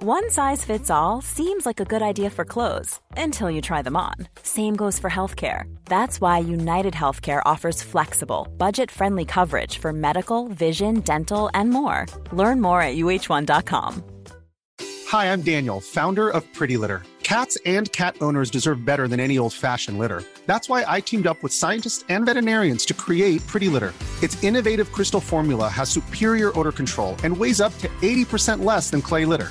One size fits all seems like a good idea for clothes until you try them on. Same goes for healthcare. That's why United Healthcare offers flexible, budget friendly coverage for medical, vision, dental, and more. Learn more at uh1.com. Hi, I'm Daniel, founder of Pretty Litter. Cats and cat owners deserve better than any old fashioned litter. That's why I teamed up with scientists and veterinarians to create Pretty Litter. Its innovative crystal formula has superior odor control and weighs up to 80% less than clay litter.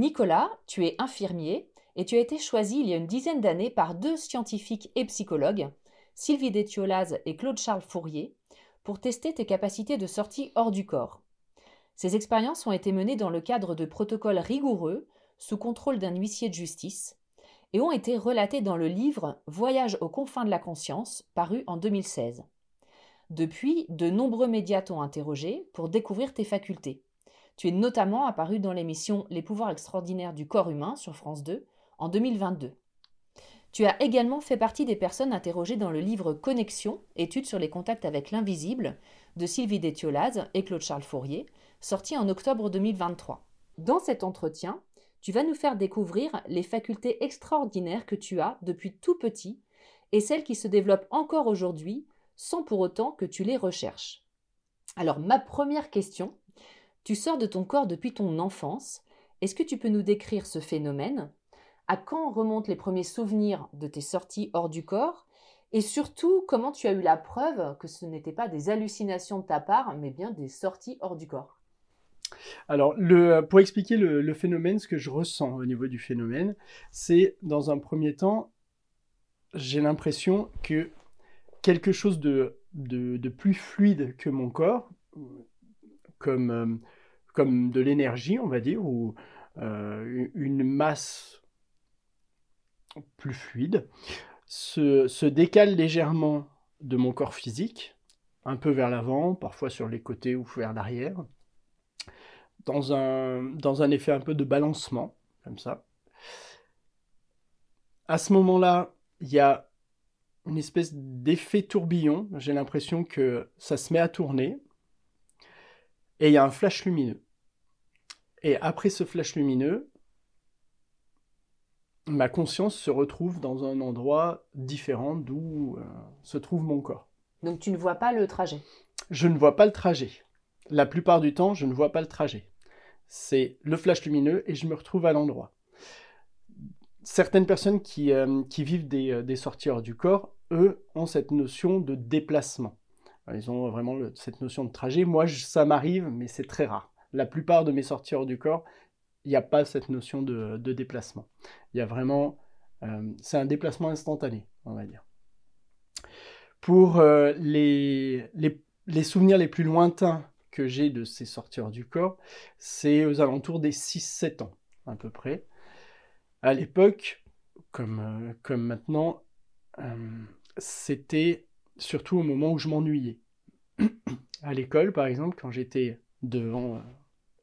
Nicolas, tu es infirmier et tu as été choisi il y a une dizaine d'années par deux scientifiques et psychologues, Sylvie Détiolaz et Claude-Charles Fourier, pour tester tes capacités de sortie hors du corps. Ces expériences ont été menées dans le cadre de protocoles rigoureux, sous contrôle d'un huissier de justice, et ont été relatées dans le livre Voyage aux confins de la conscience, paru en 2016. Depuis, de nombreux médias t'ont interrogé pour découvrir tes facultés. Tu es notamment apparu dans l'émission Les pouvoirs extraordinaires du corps humain sur France 2 en 2022. Tu as également fait partie des personnes interrogées dans le livre Connexion, études sur les contacts avec l'invisible de Sylvie Détiolaz et Claude-Charles Fourier, sorti en octobre 2023. Dans cet entretien, tu vas nous faire découvrir les facultés extraordinaires que tu as depuis tout petit et celles qui se développent encore aujourd'hui sans pour autant que tu les recherches. Alors ma première question, tu sors de ton corps depuis ton enfance. Est-ce que tu peux nous décrire ce phénomène? À quand remontent les premiers souvenirs de tes sorties hors du corps? Et surtout, comment tu as eu la preuve que ce n'était pas des hallucinations de ta part, mais bien des sorties hors du corps? Alors, le, pour expliquer le, phénomène, ce que je ressens au niveau du phénomène, c'est dans un premier temps, j'ai l'impression que quelque chose de, plus fluide que mon corps, comme, euh, comme de l'énergie, on va dire, ou euh, une masse plus fluide, se, se, décale légèrement de mon corps physique, un peu vers l'avant, parfois sur les côtés ou vers l'arrière, dans un, dans un effet un peu de balancement, comme ça. À ce moment-là, il y a une espèce d'effet tourbillon. J'ai l'impression que ça se met à tourner et il y a un flash lumineux. Et après ce flash lumineux, ma conscience se retrouve dans un endroit différent d'où euh, se trouve mon corps. Donc tu ne vois pas le trajet? Je ne vois pas le trajet. La plupart du temps, je ne vois pas le trajet. C'est le flash lumineux et je me retrouve à l'endroit. Certaines personnes qui, euh, qui vivent des, euh, des sorties hors du corps, eux, ont cette notion de déplacement. Ils ont vraiment cette notion de trajet. Moi, ça m'arrive, mais c'est très rare. La plupart de mes sorties hors du corps, il n'y a pas cette notion de, déplacement. Il y a vraiment... Euh, c'est un déplacement instantané, on va dire. Pour euh, les, souvenirs les plus lointains que j'ai de ces sorties hors du corps, c'est aux alentours des 6-7 ans, à peu près. À l'époque, comme, euh, comme maintenant, c'était surtout au moment où je m'ennuyais. à l'école, par exemple, quand j'étais devant euh,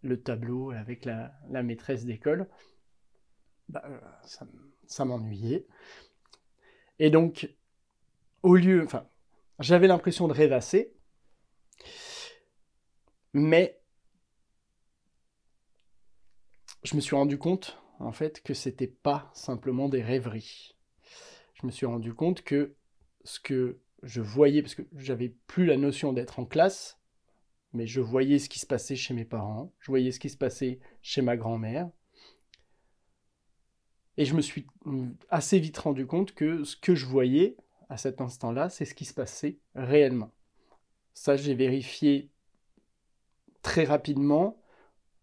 le tableau avec la, maîtresse d'école, bah, euh, ça, m'ennuyait. Et donc, au lieu, enfin, j'avais l'impression de rêvasser, mais je me suis rendu compte, en fait, que c'était pas simplement des rêveries. Je me suis rendu compte que ce que je voyais, parce que j'avais plus la notion d'être en classe, mais je voyais ce qui se passait chez mes parents, je voyais ce qui se passait chez ma grand-mère. Et je me suis assez vite rendu compte que ce que je voyais à cet instant-là, c'est ce qui se passait réellement. Ça, j'ai vérifié très rapidement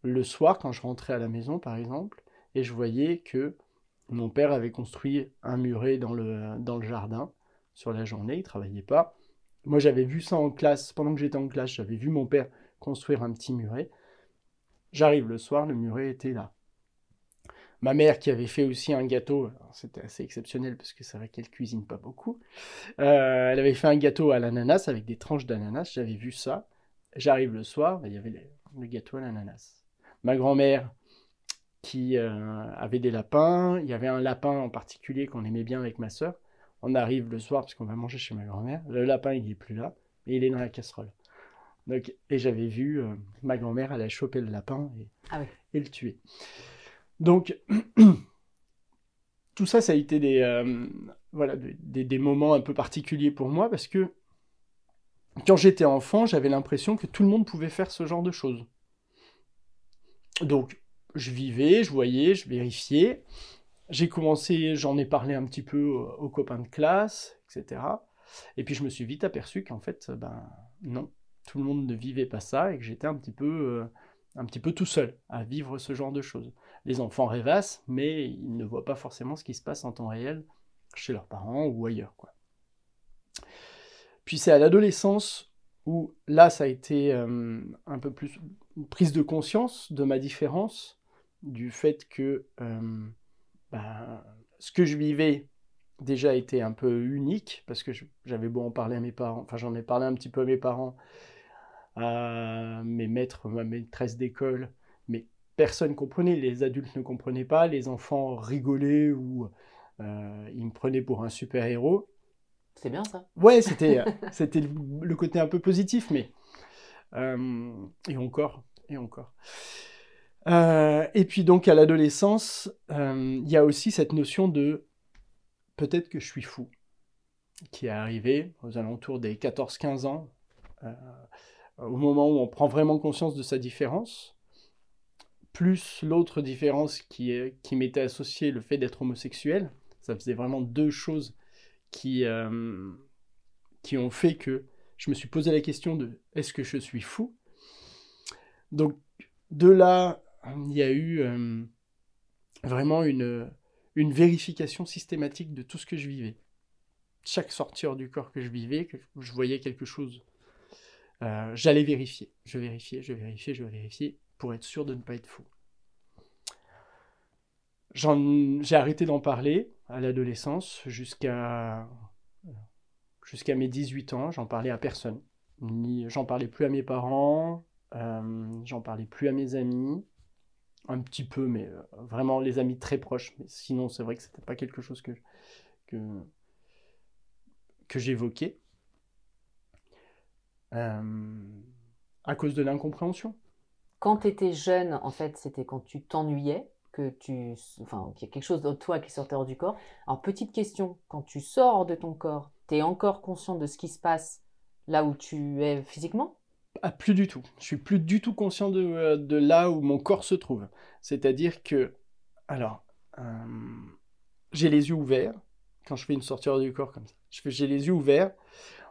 le soir quand je rentrais à la maison, par exemple, et je voyais que mon père avait construit un muret dans le, dans le jardin sur la journée, il travaillait pas. Moi, j'avais vu ça en classe, pendant que j'étais en classe, j'avais vu mon père construire un petit muret. J'arrive le soir, le muret était là. Ma mère qui avait fait aussi un gâteau, c'était assez exceptionnel parce que c'est vrai qu'elle cuisine pas beaucoup. Euh, elle avait fait un gâteau à l'ananas avec des tranches d'ananas, j'avais vu ça. J'arrive le soir, il y avait le gâteau à l'ananas. Ma grand-mère qui euh, avait des lapins, il y avait un lapin en particulier qu'on aimait bien avec ma soeur. On arrive le soir parce qu'on va manger chez ma grand-mère. Le lapin, il n'est plus là, mais il est dans la casserole. Donc, et j'avais vu euh, ma grand-mère, elle a chopé le lapin et, Ah oui. et le tuer. Donc, tout ça, ça a été des, euh, voilà, des, des moments un peu particuliers pour moi parce que quand j'étais enfant, j'avais l'impression que tout le monde pouvait faire ce genre de choses. Donc, je vivais, je voyais, je vérifiais. J'ai commencé, j'en ai parlé un petit peu aux copains de classe, etc. Et puis je me suis vite aperçu qu'en fait, ben non, tout le monde ne vivait pas ça et que j'étais un petit peu, euh, un petit peu tout seul à vivre ce genre de choses. Les enfants rêvassent, mais ils ne voient pas forcément ce qui se passe en temps réel chez leurs parents ou ailleurs, quoi. Puis c'est à l'adolescence où là, ça a été euh, un peu plus prise de conscience de ma différence, du fait que euh, ben, ce que je vivais déjà était un peu unique, parce que j'avais beau en parler à mes parents, enfin j'en ai parlé un petit peu à mes parents, à mes maîtres, ma maîtresse d'école, mais personne comprenait, les adultes ne comprenaient pas, les enfants rigolaient ou euh, ils me prenaient pour un super-héros. C'est bien ça. Ouais, c'était c'était le, côté un peu positif, mais euh, et encore et encore. Euh, et puis donc à l'adolescence, euh, il y a aussi cette notion de peut-être que je suis fou, qui est arrivée aux alentours des 14-15 ans, euh, au moment où on prend vraiment conscience de sa différence, plus l'autre différence qui, qui m'était associée, le fait d'être homosexuel. Ça faisait vraiment deux choses qui, qui ont fait que je me suis posé la question de est-ce que je suis fou? Donc de là, il y a eu euh, vraiment une, vérification systématique de tout ce que je vivais. Chaque sortie hors du corps que je vivais, que je voyais quelque chose, euh, j'allais vérifier. Je vérifiais, je vérifiais, je vérifiais pour être sûr de ne pas être fou. J'ai arrêté d'en parler à l'adolescence jusqu'à jusqu'à mes 18 ans. J'en parlais à personne. J'en parlais plus à mes parents, euh, j'en parlais plus à mes amis, un petit peu, mais euh, vraiment les amis très proches. Mais sinon, c'est vrai que c'était pas quelque chose que, que, j'évoquais. Euh, à cause de l'incompréhension. Quand tu étais jeune, en fait, c'était quand tu t'ennuyais, que tu, enfin, qu'il y a quelque chose de toi qui sortait hors du corps. Alors, petite question, quand tu sors de ton corps, tu es encore conscient de ce qui se passe là où tu es physiquement? Ah, plus du tout. Je suis plus du tout conscient de, euh, là où mon corps se trouve. C'est-à-dire que, alors, euh, j'ai les yeux ouverts quand je fais une sortie hors du corps comme ça. J'ai les yeux ouverts.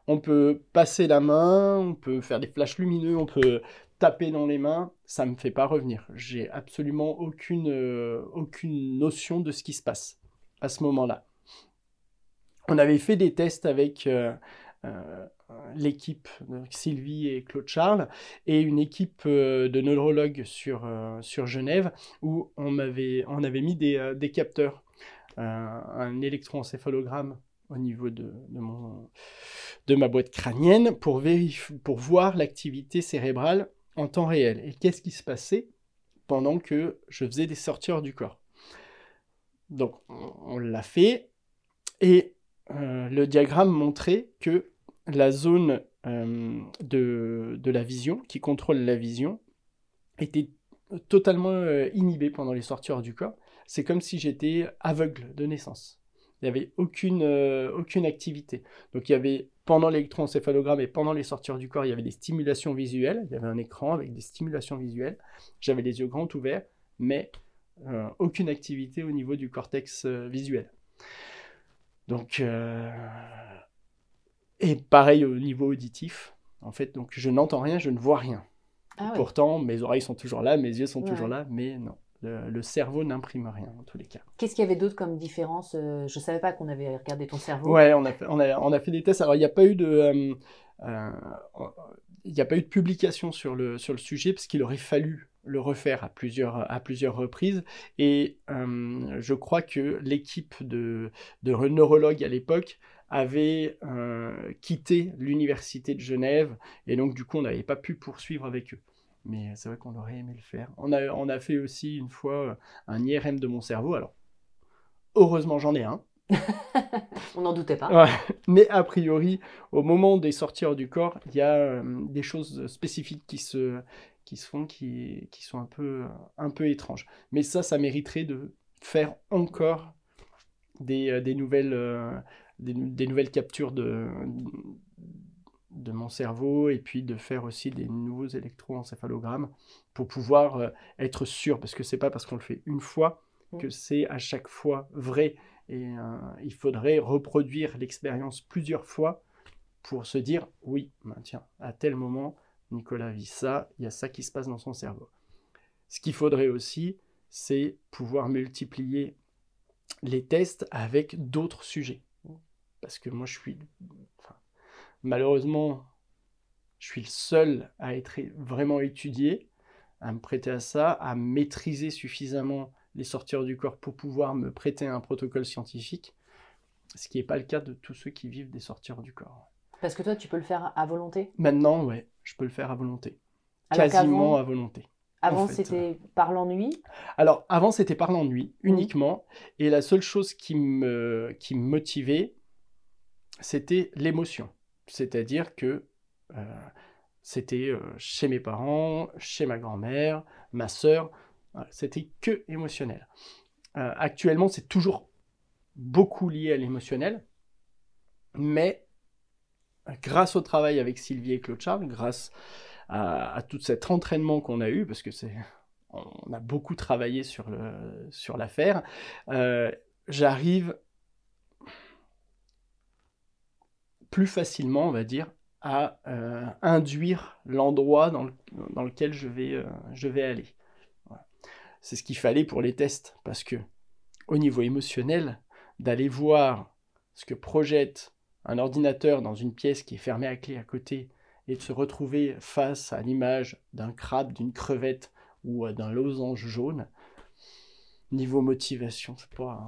On peut passer la main, on peut faire des flashs lumineux, on peut taper dans les mains. Ça me fait pas revenir. J'ai absolument aucune, euh, aucune notion de ce qui se passe à ce moment-là. On avait fait des tests avec l'équipe Sylvie et Claude Charles et une équipe euh, de neurologues sur, euh, sur Genève où on avait, on avait mis des, euh, des capteurs, un électroencéphalogramme au niveau de, de, mon, de ma boîte crânienne pour, vérifier, pour voir l'activité cérébrale en temps réel et qu'est-ce qui se passait pendant que je faisais des sorties hors du corps? Donc on, l'a fait et le diagramme montrait que la zone euh, de, de, la vision, qui contrôle la vision, était totalement euh, inhibée pendant les sorties hors du corps. C'est comme si j'étais aveugle de naissance. Il n'y avait aucune, aucune activité. Donc il y avait pendant l'électroencéphalogramme et pendant les sorties du corps, il y avait des stimulations visuelles. Il y avait un écran avec des stimulations visuelles. J'avais les yeux grands ouverts, mais aucune activité au niveau du cortex visuel. Donc, et pareil au niveau auditif. En fait, donc je n'entends rien, je ne vois rien. Ah Pourtant, mes oreilles sont toujours là, mes yeux sont toujours là, mais non. Le, cerveau n'imprime rien en tous les cas. Qu'est-ce qu'il y avait d'autre comme différence euh, Je ne savais pas qu'on avait regardé ton cerveau. Ouais, on a fait, on a, on a fait des tests. Alors, il n'y a pas eu de. Euh, euh, il n'y a pas eu de publication sur le, sur le sujet parce qu'il aurait fallu le refaire à plusieurs, à plusieurs reprises. Et je crois que l'équipe de, de neurologues à l'époque avait quitté l'université de Genève et donc du coup on n'avait pas pu poursuivre avec eux. Mais c'est vrai qu'on aurait aimé le faire. On a, on a fait aussi une fois euh, un IRM de mon cerveau. Alors, heureusement, j'en ai un. on n'en doutait pas. Mais a priori, au moment des sorties hors du corps, il y a euh, des choses spécifiques qui se, qui se font qui, qui sont un peu, un peu étranges. Mais ça, ça mériterait de faire encore des, euh, des nouvelles, des, des, nouvelles captures de, de mon cerveau et puis de faire aussi des nouveaux électroencéphalogrammes pour pouvoir euh, être sûr, parce que c'est pas parce qu'on le fait une fois que c'est à chaque fois vrai. Et euh, il faudrait reproduire l'expérience plusieurs fois pour se dire oui, ben tiens, à tel moment, Nicolas vit ça, il y a ça qui se passe dans son cerveau. Ce qu'il faudrait aussi, c'est pouvoir multiplier les tests avec d'autres sujets. Parce que moi, je suis, Malheureusement, je suis le seul à être vraiment étudié, à me prêter à ça, à maîtriser suffisamment les sorties du corps pour pouvoir me prêter un protocole scientifique, ce qui n'est pas le cas de tous ceux qui vivent des sorties du corps. Parce que toi, tu peux le faire à volonté? Maintenant, ouais, je peux le faire à volonté. Quasiment à volonté. Avant, c'était par l'ennui? Alors, avant, c'était par l'ennui uniquement. Et la seule chose qui me, qui me motivait, c'était l'émotion. C'est-à-dire que euh, c'était euh, chez mes parents, chez ma grand-mère, ma sœur, c'était que émotionnel. Euh, actuellement, c'est toujours beaucoup lié à l'émotionnel, mais grâce au travail avec Sylvie et Claude Charles, grâce à, tout cet entraînement qu'on a eu, parce que c'est on a beaucoup travaillé sur l'affaire, sur j'arrive plus facilement, on va dire, à euh, induire l'endroit dans, lequel je vais, euh, aller. C'est ce qu'il fallait pour les tests, parce que au niveau émotionnel, d'aller voir ce que projette un ordinateur dans une pièce qui est fermée à clé à côté et de se retrouver face à l'image d'un crabe, d'une crevette ou euh, d'un losange jaune, niveau motivation,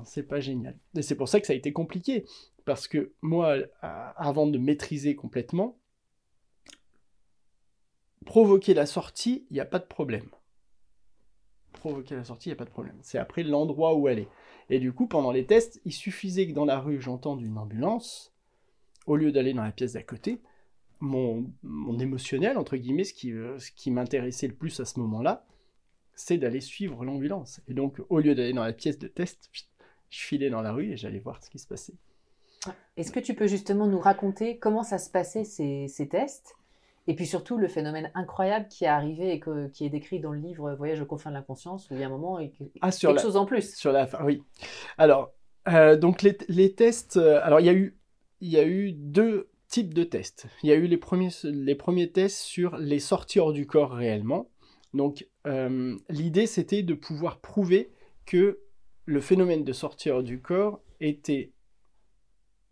c'est pas, génial. Et c'est pour ça que ça a été compliqué. Parce que moi, avant de maîtriser complètement, provoquer la sortie, il n'y a pas de problème. Provoquer la sortie, il n'y a pas de problème. C'est après l'endroit où elle est. Et du coup, pendant les tests, il suffisait que dans la rue, j'entende une ambulance, au lieu d'aller dans la pièce d'à côté, mon, émotionnel, entre guillemets, euh, ce qui m'intéressait le plus à ce moment-là, c'est d'aller suivre l'ambulance. Et donc, au lieu d'aller dans la pièce de test, je filais dans la rue et j'allais voir ce qui se passait. Est-ce que tu peux justement nous raconter comment ça se passait ces, tests? Et puis surtout le phénomène incroyable qui est arrivé et qui est décrit dans le livre Voyage au confins de l'inconscience où il y a un moment et ah, quelque chose en plus. Sur la fin, oui. Alors, euh, donc les, tests, euh, alors il y, a eu, il y a eu deux types de tests. Il y a eu les premiers, les premiers tests sur les sorties hors du corps réellement. Donc euh, l'idée c'était de pouvoir prouver que le phénomène de sortie hors du corps était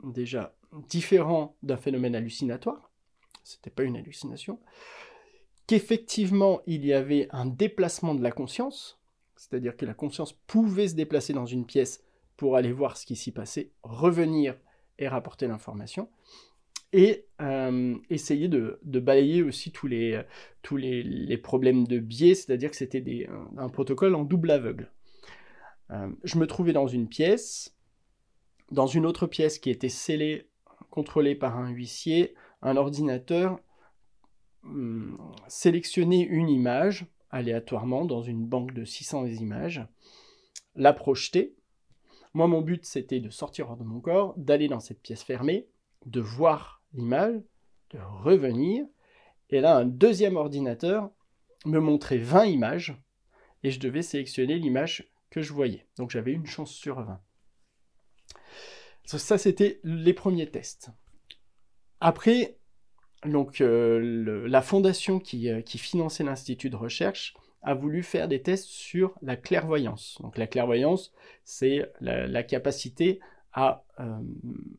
déjà différent d'un phénomène hallucinatoire, c'était pas une hallucination, qu'effectivement il y avait un déplacement de la conscience, c'est-à-dire que la conscience pouvait se déplacer dans une pièce pour aller voir ce qui s'y passait, revenir et rapporter l'information, et euh, essayer de, balayer aussi tous les, problèmes de biais, c'est-à-dire que c'était un, protocole en double aveugle. Euh, je me trouvais dans une pièce, dans une autre pièce qui était scellée, contrôlée par un huissier, un ordinateur hum, sélectionnait une image aléatoirement dans une banque de 600 images, la projetait, Moi, mon but, c'était de sortir hors de mon corps, d'aller dans cette pièce fermée, de voir l'image, de revenir. Et là, un deuxième ordinateur me montrait 20 images et je devais sélectionner l'image que je voyais. Donc j'avais une chance sur 20. Ça, c'était les premiers tests. Après, donc, euh, la fondation qui, euh, qui finançait l'institut de recherche a voulu faire des tests sur la clairvoyance. Donc la clairvoyance, c'est la, capacité à, euh,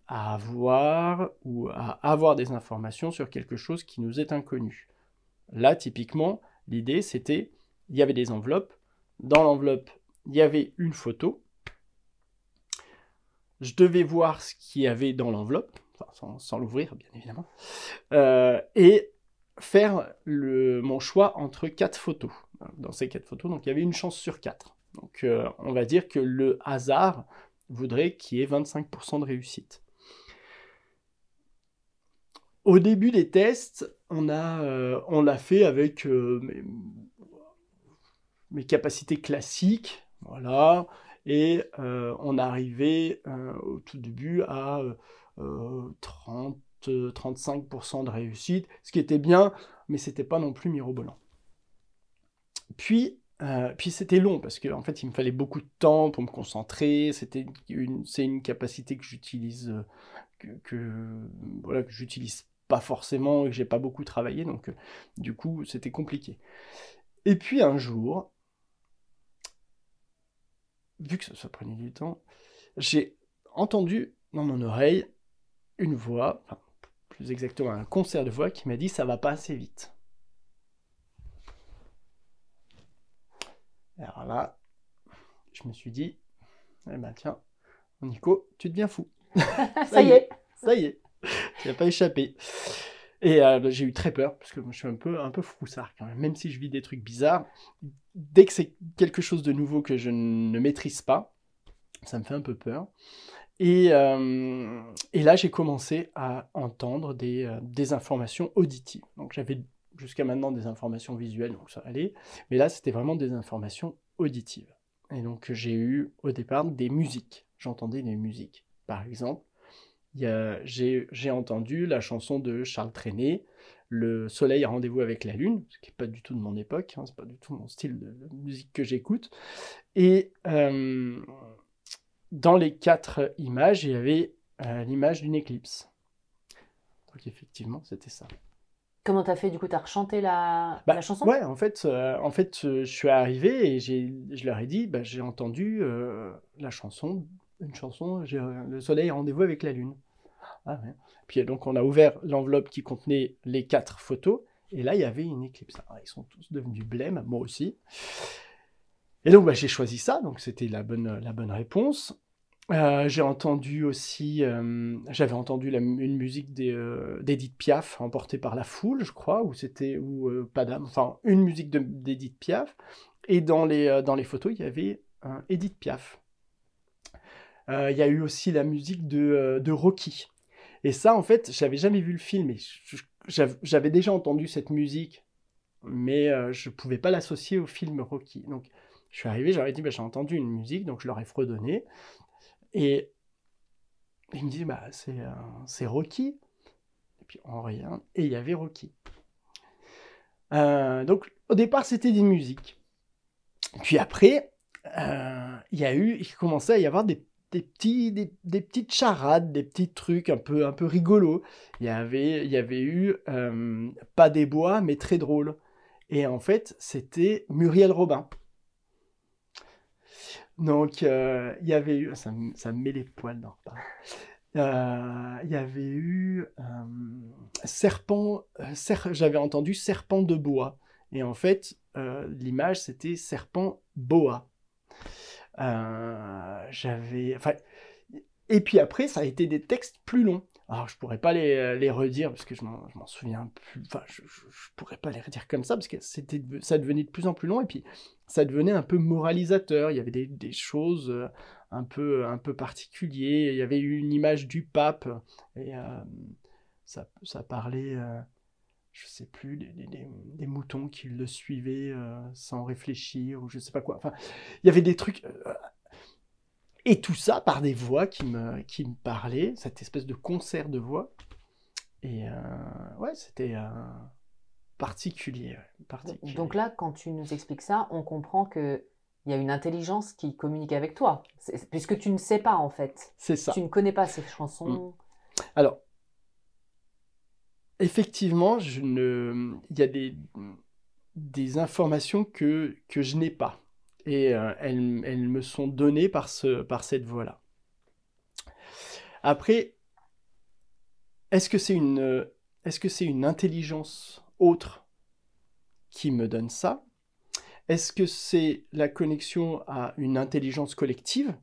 à, avoir ou à avoir des informations sur quelque chose qui nous est inconnu. Là, typiquement, l'idée, c'était, il y avait des enveloppes. Dans l'enveloppe, il y avait une photo. Je devais voir ce qu'il y avait dans l'enveloppe, sans, l'ouvrir, bien évidemment. Euh, et faire mon choix entre quatre photos. Dans ces quatre photos, donc il y avait une chance sur quatre. Donc euh, on va dire que le hasard voudrait qu'il y ait 25% de réussite. Au début des tests, on a, euh, l'a fait avec euh, mes, capacités classiques, voilà, et on arrivait au tout début à 30 35% de réussite, ce qui était bien, mais c'était pas non plus mirobolant. Puis, euh, puis c'était long parce qu'en en fait, il me fallait beaucoup de temps pour me concentrer. C'était une, c'est une capacité que j'utilise, euh, que, voilà, que j'utilise pas forcément et que j'ai pas beaucoup travaillé, donc euh, du coup, c'était compliqué. Et puis un jour, vu que ça, prenait du temps, j'ai entendu dans mon oreille une voix, plus exactement un concert de voix qui m'a dit ça va pas assez vite. Alors là, je me suis dit, eh ben tiens, Nico, tu deviens fou. ça, y est. Ça y est. Tu n'as pas échappé. Et euh, j'ai eu très peur, parce que je suis un peu, un peu froussard quand même. Même si je vis des trucs bizarres, dès que c'est quelque chose de nouveau que je ne maîtrise pas, ça me fait un peu peur. Euh, et, là, j'ai commencé à entendre des, euh, des informations auditives. Donc j'avais jusqu'à maintenant des informations visuelles, donc ça allait. Mais là, c'était vraiment des informations auditives. Et donc j'ai eu au départ des musiques. J'entendais des musiques. Par exemple, j'ai entendu la chanson de Charles Trenet, Le Soleil a rendez-vous avec la Lune, ce qui n'est pas du tout de mon époque, hein, c'est pas du tout mon style de, musique que j'écoute. Et euh, dans les quatre images, il y avait euh, l'image d'une éclipse. Donc effectivement, c'était ça. Comment t'as fait du coup T'as rechanté la, bah, la chanson? Ouais, en fait, euh, en fait euh, je suis arrivé et je leur ai dit, bah, j'ai entendu la chanson, une chanson, le soleil rendez-vous avec la lune. Ah, ouais. Puis donc on a ouvert l'enveloppe qui contenait les quatre photos et là il y avait une éclipse. ils sont tous devenus blêmes, moi aussi. Et donc bah, j'ai choisi ça, donc c'était la bonne, la bonne réponse. Euh, j'ai entendu aussi, euh, j'avais entendu une musique euh, d'Edith Piaf emportée par la foule, je crois, ou c'était ou pas d'âme, enfin une musique d'Edith Piaf. Et dans les photos, il y avait Edith Piaf. Il y a eu aussi la musique de, Rocky. Et ça, en fait, j'avais jamais vu le film, et j'avais déjà entendu cette musique, mais je pouvais pas l'associer au film Rocky. Donc je suis arrivé, j'aurais dit, bah, j'ai entendu une musique, donc je leur ai fredonné. Et il me dit, bah, c'est Rocky. Et puis on regarde, et il y avait Rocky. Euh, donc au départ, c'était des musiques. Puis après, euh, il y a eu, il commençait à y avoir des, petits, des, petites charades, des petits trucs un peu, un peu rigolos. Il y avait, il y avait eu euh, pas des bois, mais très drôle. Et en fait, c'était Muriel Robin. Donc, euh, il y avait eu, ça, me met les poils dans euh, il y avait eu euh, serpent, j'avais entendu serpent de bois. Et en fait, l'image, c'était serpent boa. j'avais, et puis après, ça a été des textes plus longs. Alors, je pourrais pas les, les redire parce que je m'en souviens plus. Enfin, je, je, pourrais pas les redire comme ça parce que c'était, ça devenait de plus en plus long et puis ça devenait un peu moralisateur. Il y avait des, des choses euh, un peu, un peu particulières. Il y avait une image du pape et euh, ça, ça, parlait, euh, je sais plus, des, des, des, moutons qui le suivaient sans réfléchir ou je sais pas quoi. Enfin, il y avait des trucs Et tout ça par des voix qui me, qui me parlaient, cette espèce de concert de voix. Et euh, ouais, c'était euh, particulier, particulier. Donc là, quand tu nous expliques ça, on comprend que il y a une intelligence qui communique avec toi, puisque tu ne sais pas en fait. C'est ça. Tu ne connais pas ces chansons. Mm. Alors, effectivement, je ne... il y a des, des informations que, que je n'ai pas. Et euh, elles, elles, me sont données par, ce, par cette voie-là. Après, est-ce que c'est une, est-ce que c'est une intelligence autre qui me donne ça? Est-ce que c'est la connexion à une intelligence collective?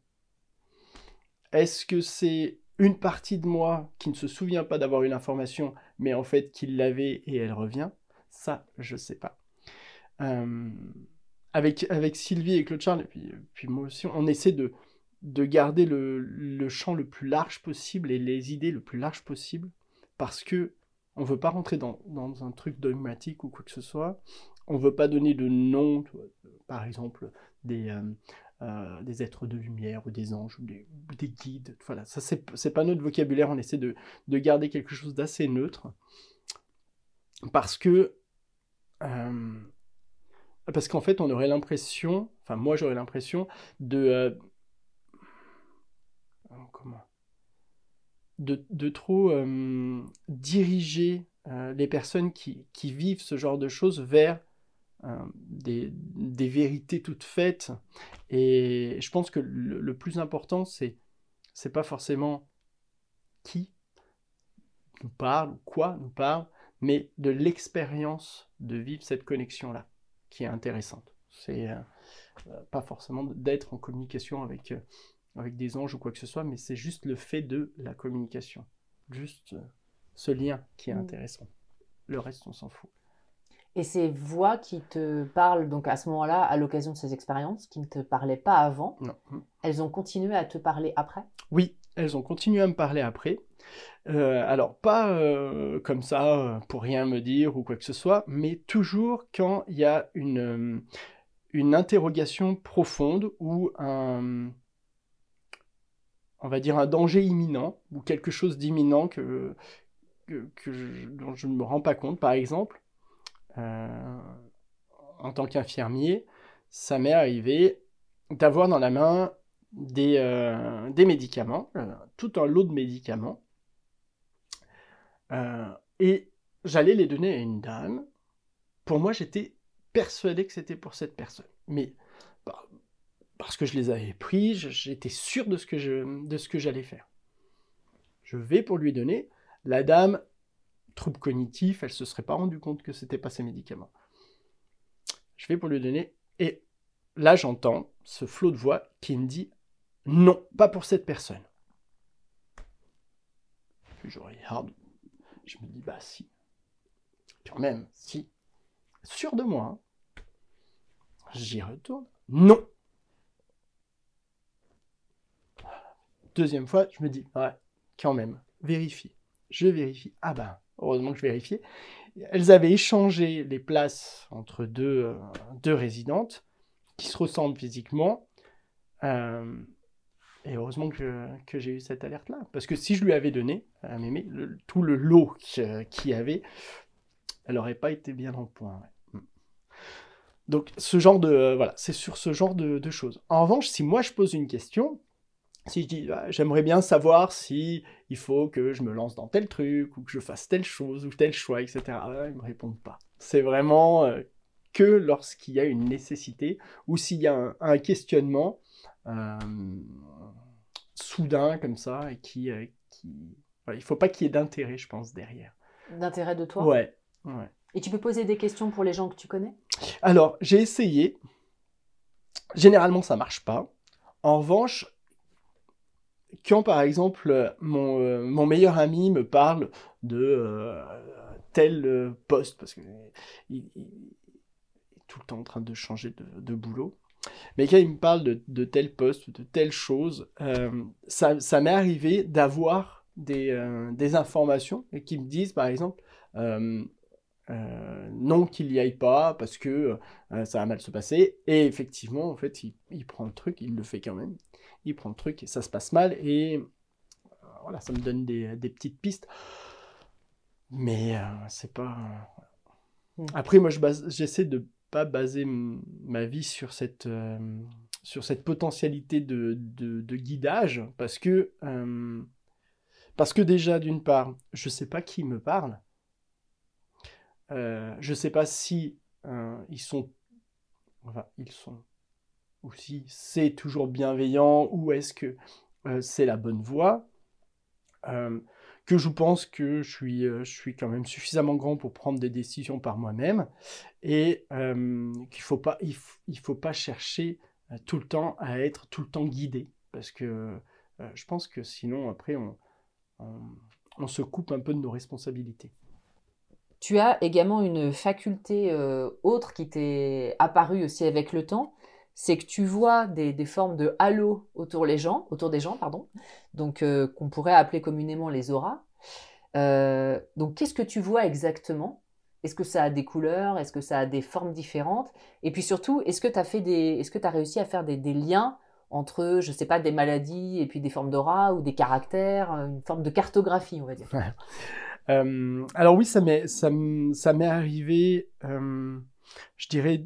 Est-ce que c'est une partie de moi qui ne se souvient pas d'avoir une information, mais en fait qui l'avait et elle revient? Ça, je ne sais pas. Euh, avec, avec Sylvie et Claude Charles, et puis, puis moi aussi, on essaie de, de garder le, le, champ le plus large possible et les idées le plus large possible, parce que on veut pas rentrer dans, dans un truc dogmatique ou quoi que ce soit. On veut pas donner de nom, par exemple, des, euh, euh, des êtres de lumière ou des anges ou des, des guides. Voilà, ça c'est pas notre vocabulaire. On essaie de, de garder quelque chose d'assez neutre parce que euh, parce qu'en fait, on aurait l'impression, enfin moi j'aurais l'impression de euh, de trop euh, diriger euh, les personnes qui, vivent ce genre de choses vers des, vérités toutes faites. Et je pense que le, le plus important, c'est c'est pas forcément qui nous parle ou quoi nous parle, mais de l'expérience de vivre cette connexion-là qui est intéressante. C'est euh, euh, pas forcément d'être en communication avec, euh, avec des anges ou quoi que ce soit, mais c'est juste le fait de la communication. Juste ce lien qui est mm. intéressant. Le reste, on s'en fout. Et ces voix qui te parlent donc à ce moment-là, à l'occasion de ces expériences, qui ne te parlaient pas avant, non. elles ont continué à te parler après? Oui, elles ont continué à me parler après. Euh, alors, pas euh, comme ça, euh, pour rien me dire ou quoi que ce soit, mais toujours quand il y a une, une interrogation profonde ou un, on va dire, un danger imminent, ou quelque chose d'imminent que, que, je, dont je ne me rends pas compte. Par exemple, en tant qu'infirmier, ça m'est arrivé d'avoir dans la main des, des médicaments, tout un lot de médicaments, euh, et j'allais les donner à une dame. Pour moi, j'étais persuadé que c'était pour cette personne. Mais bah, parce que je les avais pris, j'étais sûr de ce que j'allais faire. Je vais pour lui donner. La dame, trouble cognitif, elle se serait pas rendue compte que c'était pas ses médicaments. Je vais pour lui donner et là j'entends ce flot de voix qui me dit non, pas pour cette personne. Je me dis, bah si. Quand même, si. Sûr de moi. Hein. J'y retourne. Non. Deuxième fois, je me dis, ouais, quand même, vérifie. Je vérifie. Ah ben, heureusement que je vérifiais. Elles avaient échangé les places entre deux, euh, deux résidentes qui se ressemblent physiquement. Euh, et heureusement que, j'ai eu cette alerte-là. Parce que si je lui avais donné à Mémé tout le lot qu'il y avait, elle n'aurait pas été bien en point. Mm. Donc, ce genre de. Euh, voilà, c'est sur ce genre de, choses. En revanche, si moi je pose une question, si je dis ah, j'aimerais bien savoir si il faut que je me lance dans tel truc, ou que je fasse telle chose, ou tel choix, etc., ah, ils ne me répondent pas. C'est vraiment euh, que lorsqu'il y a une nécessité, ou s'il y a un, questionnement euh, soudain comme ça et qui, euh, qui... il faut pas qu'il y ait d'intérêt, je pense, derrière. D'intérêt de toi Ouais, ouais. Et tu peux poser des questions pour les gens que tu connais? Alors, j'ai essayé. Généralement, ça marche pas. En revanche, quand par exemple mon, euh, mon meilleur ami me parle de tel poste, parce qu'il il, est tout le temps en train de changer de, de boulot, mais quand il me parle de, de tel poste, de telle chose, euh, ça, ça m'est arrivé d'avoir des, euh, des, informations et qui me disent, par exemple, euh, non qu'il n'y aille pas parce que ça va mal se passer. Et effectivement, en fait, il, prend le truc, il le fait quand même. Il prend le truc et ça se passe mal. Et voilà, ça me donne des, des petites pistes. Mais c'est pas. Mmh. Après, moi, j'essaie de pas baser ma vie sur cette, sur cette potentialité de, guidage parce que, parce que déjà, d'une part, je sais pas qui me parle. Euh, je sais pas si ils sont. Enfin, ils sont. Ou si c'est toujours bienveillant ou est-ce que c'est la bonne voie que je pense que je suis, euh, je suis quand même suffisamment grand pour prendre des décisions par moi-même et euh, qu'il ne faut, pas, il, faut pas chercher euh, tout le temps à être tout le temps guidé parce que je pense que sinon après on, on, se coupe un peu de nos responsabilités. Tu as également une faculté autre qui t'est apparue aussi avec le temps, c'est que tu vois des, formes de halo autour, les gens, autour des gens, pardon, donc euh, qu'on pourrait appeler communément les auras. Euh, donc qu'est-ce que tu vois exactement? Est-ce que ça a des couleurs? Est-ce que ça a des formes différentes? Et puis surtout, est-ce que tu as des, tu as réussi à faire des, liens entre, je sais pas, des maladies et puis des formes d'aura ou des caractères, euh, une forme de cartographie, on va dire? alors oui, ça m'est, ça m'est arrivé, je dirais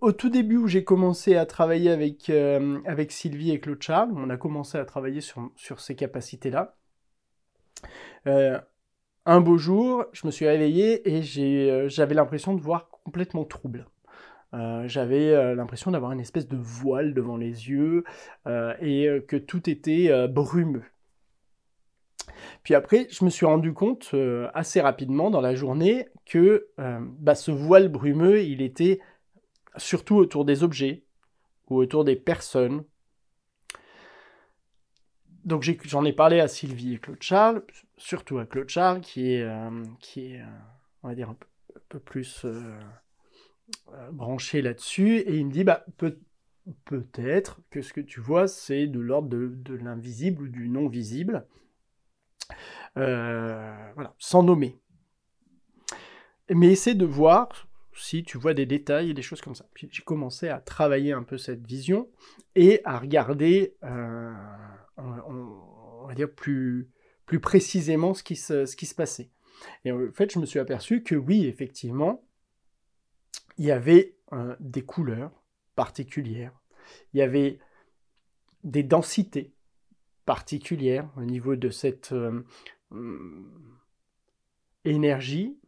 au tout début où j'ai commencé à travailler avec, euh, avec Sylvie et Claude Charles, on a commencé à travailler sur, sur ces capacités-là. Euh, un beau jour, je me suis réveillé et euh, j'avais l'impression de voir complètement trouble. j'avais l'impression d'avoir une espèce de voile devant les yeux et que tout était brumeux. Puis après, je me suis rendu compte assez rapidement dans la journée que bah, ce voile brumeux, il était surtout autour des objets ou autour des personnes. Donc j'en ai, parlé à Sylvie et Claude Charles, surtout à Claude Charles, qui est, euh, qui est euh, on va dire, un peu, plus euh, branché là-dessus, et il me dit, bah, peut, peut-être que ce que tu vois, c'est de l'ordre de, de l'invisible ou du non-visible, voilà, sans nommer. Mais essaie de voir si tu vois des détails et des choses comme ça. J'ai commencé à travailler un peu cette vision et à regarder, euh, on, va dire plus, plus précisément ce qui, se, ce qui se passait. Et en fait, je me suis aperçu que oui, effectivement, il y avait euh, des couleurs particulières, il y avait des densités particulières au niveau de cette euh, énergie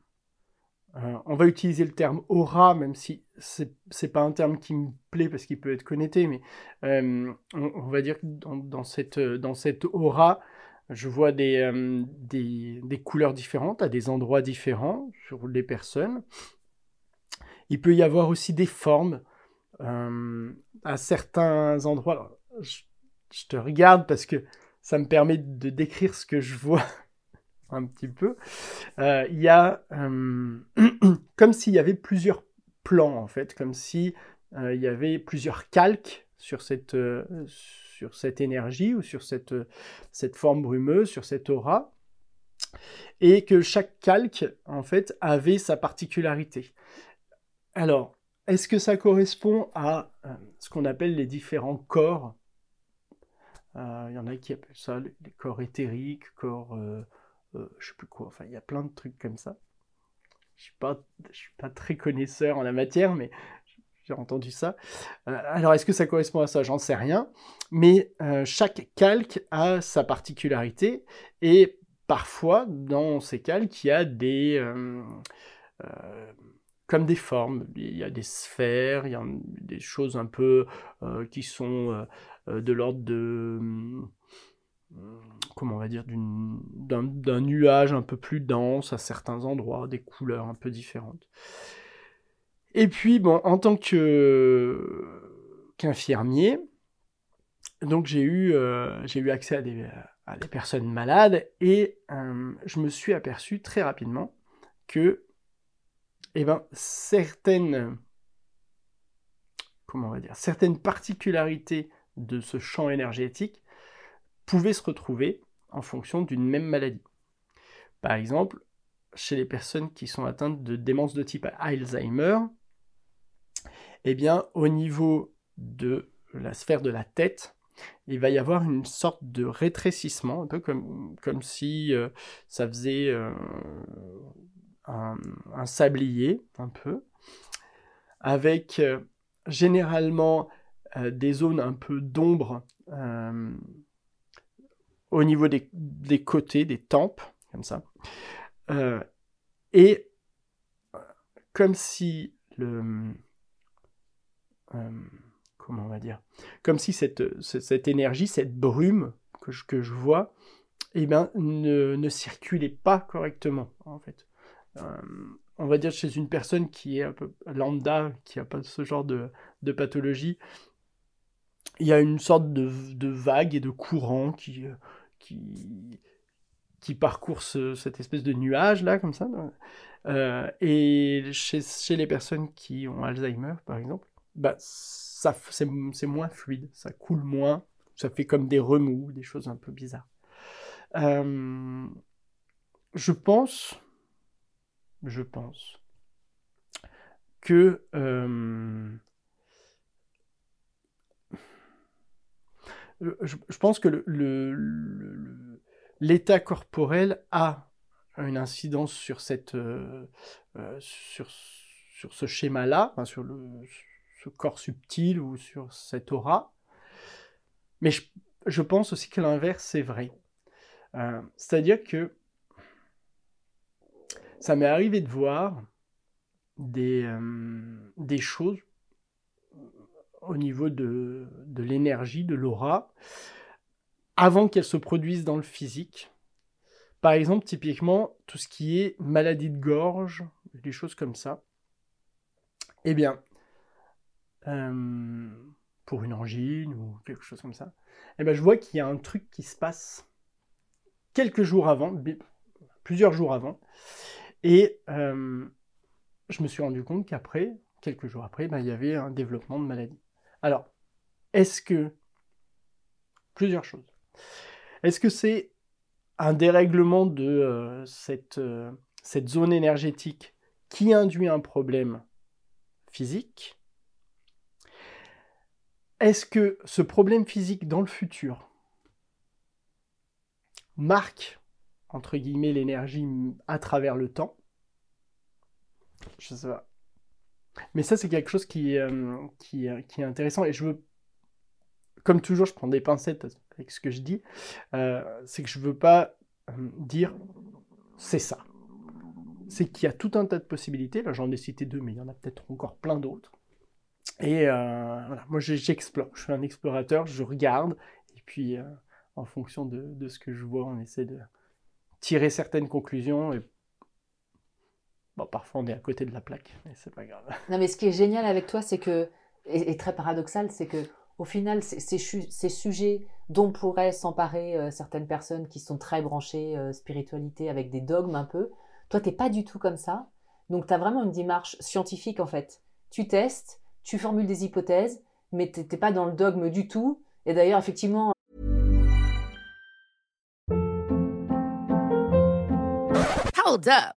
euh, on va utiliser le terme aura, même si c'est n'est pas un terme qui me plaît parce qu'il peut être connoté, mais euh, on, va dire que dans, cette, dans cette aura, je vois euh, des, des, couleurs différentes à des endroits différents sur les personnes. Il peut y avoir aussi des formes à certains endroits. je, te regarde parce que ça me permet de décrire ce que je vois un petit peu, euh, il y a euh, comme s'il y avait plusieurs plans en fait, comme si euh, il y avait plusieurs calques sur cette, sur cette énergie ou sur cette, cette forme brumeuse, sur cette aura, et que chaque calque en fait avait sa particularité. Alors, est-ce que ça correspond à ce qu'on appelle les différents corps? Il y en a qui appellent ça les corps éthériques, corps euh, je sais plus quoi, enfin il y a plein de trucs comme ça. Je suis pas, je suis pas très connaisseur en la matière, mais j'ai entendu ça. Euh, alors est-ce que ça correspond à ça? J'en sais rien. Mais euh, chaque calque a sa particularité et parfois dans ces calques il y a des comme des formes. Il y a des sphères, il y a des choses un peu qui sont de l'ordre de comment on va dire, d'un nuage un peu plus dense à certains endroits, des couleurs un peu différentes. Et puis, bon, en tant qu'infirmier, donc j'ai eu, euh, eu accès à des, personnes malades et euh, je me suis aperçu très rapidement que eh ben, certaines particularités de ce champ énergétique pouvaient se retrouver en fonction d'une même maladie. Par exemple, chez les personnes qui sont atteintes de démence de type Alzheimer, eh bien, au niveau de la sphère de la tête, il va y avoir une sorte de rétrécissement, un peu comme, comme si euh, ça faisait euh, un, sablier, un peu, avec euh, généralement des zones un peu d'ombre au niveau des, des, côtés, des tempes, comme ça. et comme si le comment on va dire, comme si cette, cette énergie, cette brume que je, que je vois, eh ben, ne, ne, circulait pas correctement, en fait. Euh, on va dire chez une personne qui est un peu lambda, qui n'a pas ce genre de, de, pathologie, il y a une sorte de, de vague et de courant qui, qui, parcourt cette espèce de nuage là, comme ça. Euh, et chez, chez, les personnes qui ont Alzheimer, par exemple, bah, c'est moins fluide, ça coule moins, ça fait comme des remous, des choses un peu bizarres. Euh, je pense, je pense que euh, je, pense que l'état corporel a une incidence sur cette euh, sur, sur ce schéma-là, sur le ce corps subtil ou sur cette aura. Mais je, pense aussi que l'inverse est vrai. Euh, c'est-à-dire que ça m'est arrivé de voir des, euh, des choses au niveau de, l'énergie, de l'aura, avant qu'elles se produisent dans le physique. Par exemple, typiquement, tout ce qui est maladie de gorge, des choses comme ça. Eh bien, euh, pour une angine ou quelque chose comme ça, eh ben je vois qu'il y a un truc qui se passe quelques jours avant, plusieurs jours avant, et euh, je me suis rendu compte qu'après, quelques jours après, ben, il y avait un développement de maladie. Alors, est-ce que... Plusieurs choses. Est-ce que c'est un dérèglement de euh, cette, cette zone énergétique qui induit un problème physique? Est-ce que ce problème physique dans le futur marque, entre guillemets, l'énergie à travers le temps? Je sais pas. Mais ça, c'est quelque chose qui, euh, qui, est intéressant. Et je veux, comme toujours, je prends des pincettes avec ce que je dis. Euh, c'est que je veux pas euh, dire c'est ça. C'est qu'il y a tout un tas de possibilités. Là, j'en ai cité deux, mais il y en a peut-être encore plein d'autres. Et euh, voilà, moi j'explore, je suis un explorateur, je regarde, et puis euh, en fonction de, ce que je vois, on essaie de tirer certaines conclusions. Bon, parfois on est à côté de la plaque, mais c'est pas grave. Non, mais ce qui est génial avec toi, c'est que, et, très paradoxal, c'est que au final, ces, ces sujets dont pourraient s'emparer euh, certaines personnes qui sont très branchées spiritualité avec des dogmes un peu, toi t'es pas du tout comme ça. Donc tu as vraiment une démarche scientifique en fait. Tu testes, tu formules des hypothèses, mais tu n'es pas dans le dogme du tout. Et d'ailleurs, effectivement. Hold up.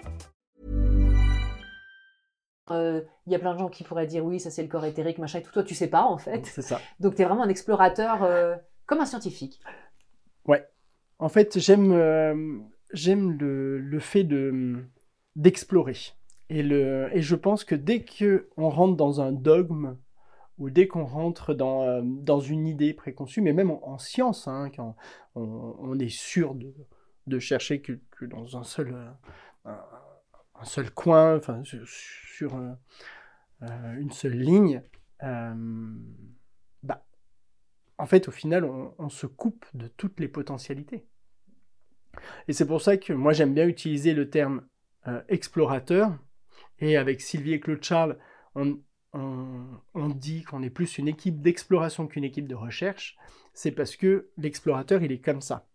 Il euh, y a plein de gens qui pourraient dire oui, ça c'est le corps éthérique, machin et tout. Toi, tu sais pas en fait. C'est ça. Donc, tu es vraiment un explorateur euh, comme un scientifique. Ouais. En fait, j'aime euh, j'aime le, le, fait de d'explorer. Et, le, et je pense que dès qu'on rentre dans un dogme, ou dès qu'on rentre dans, dans une idée préconçue, mais même en, science, hein, quand on, est sûr de, de chercher que, que, dans un seul, un, seul coin, enfin, sur, sur euh, une seule ligne, bah, en fait, au final, on, on, se coupe de toutes les potentialités. Et c'est pour ça que moi, j'aime bien utiliser le terme explorateur, et avec Sylvie et Claude Charles, on, on, dit qu'on est plus une équipe d'exploration qu'une équipe de recherche, c'est parce que l'explorateur, il est comme ça.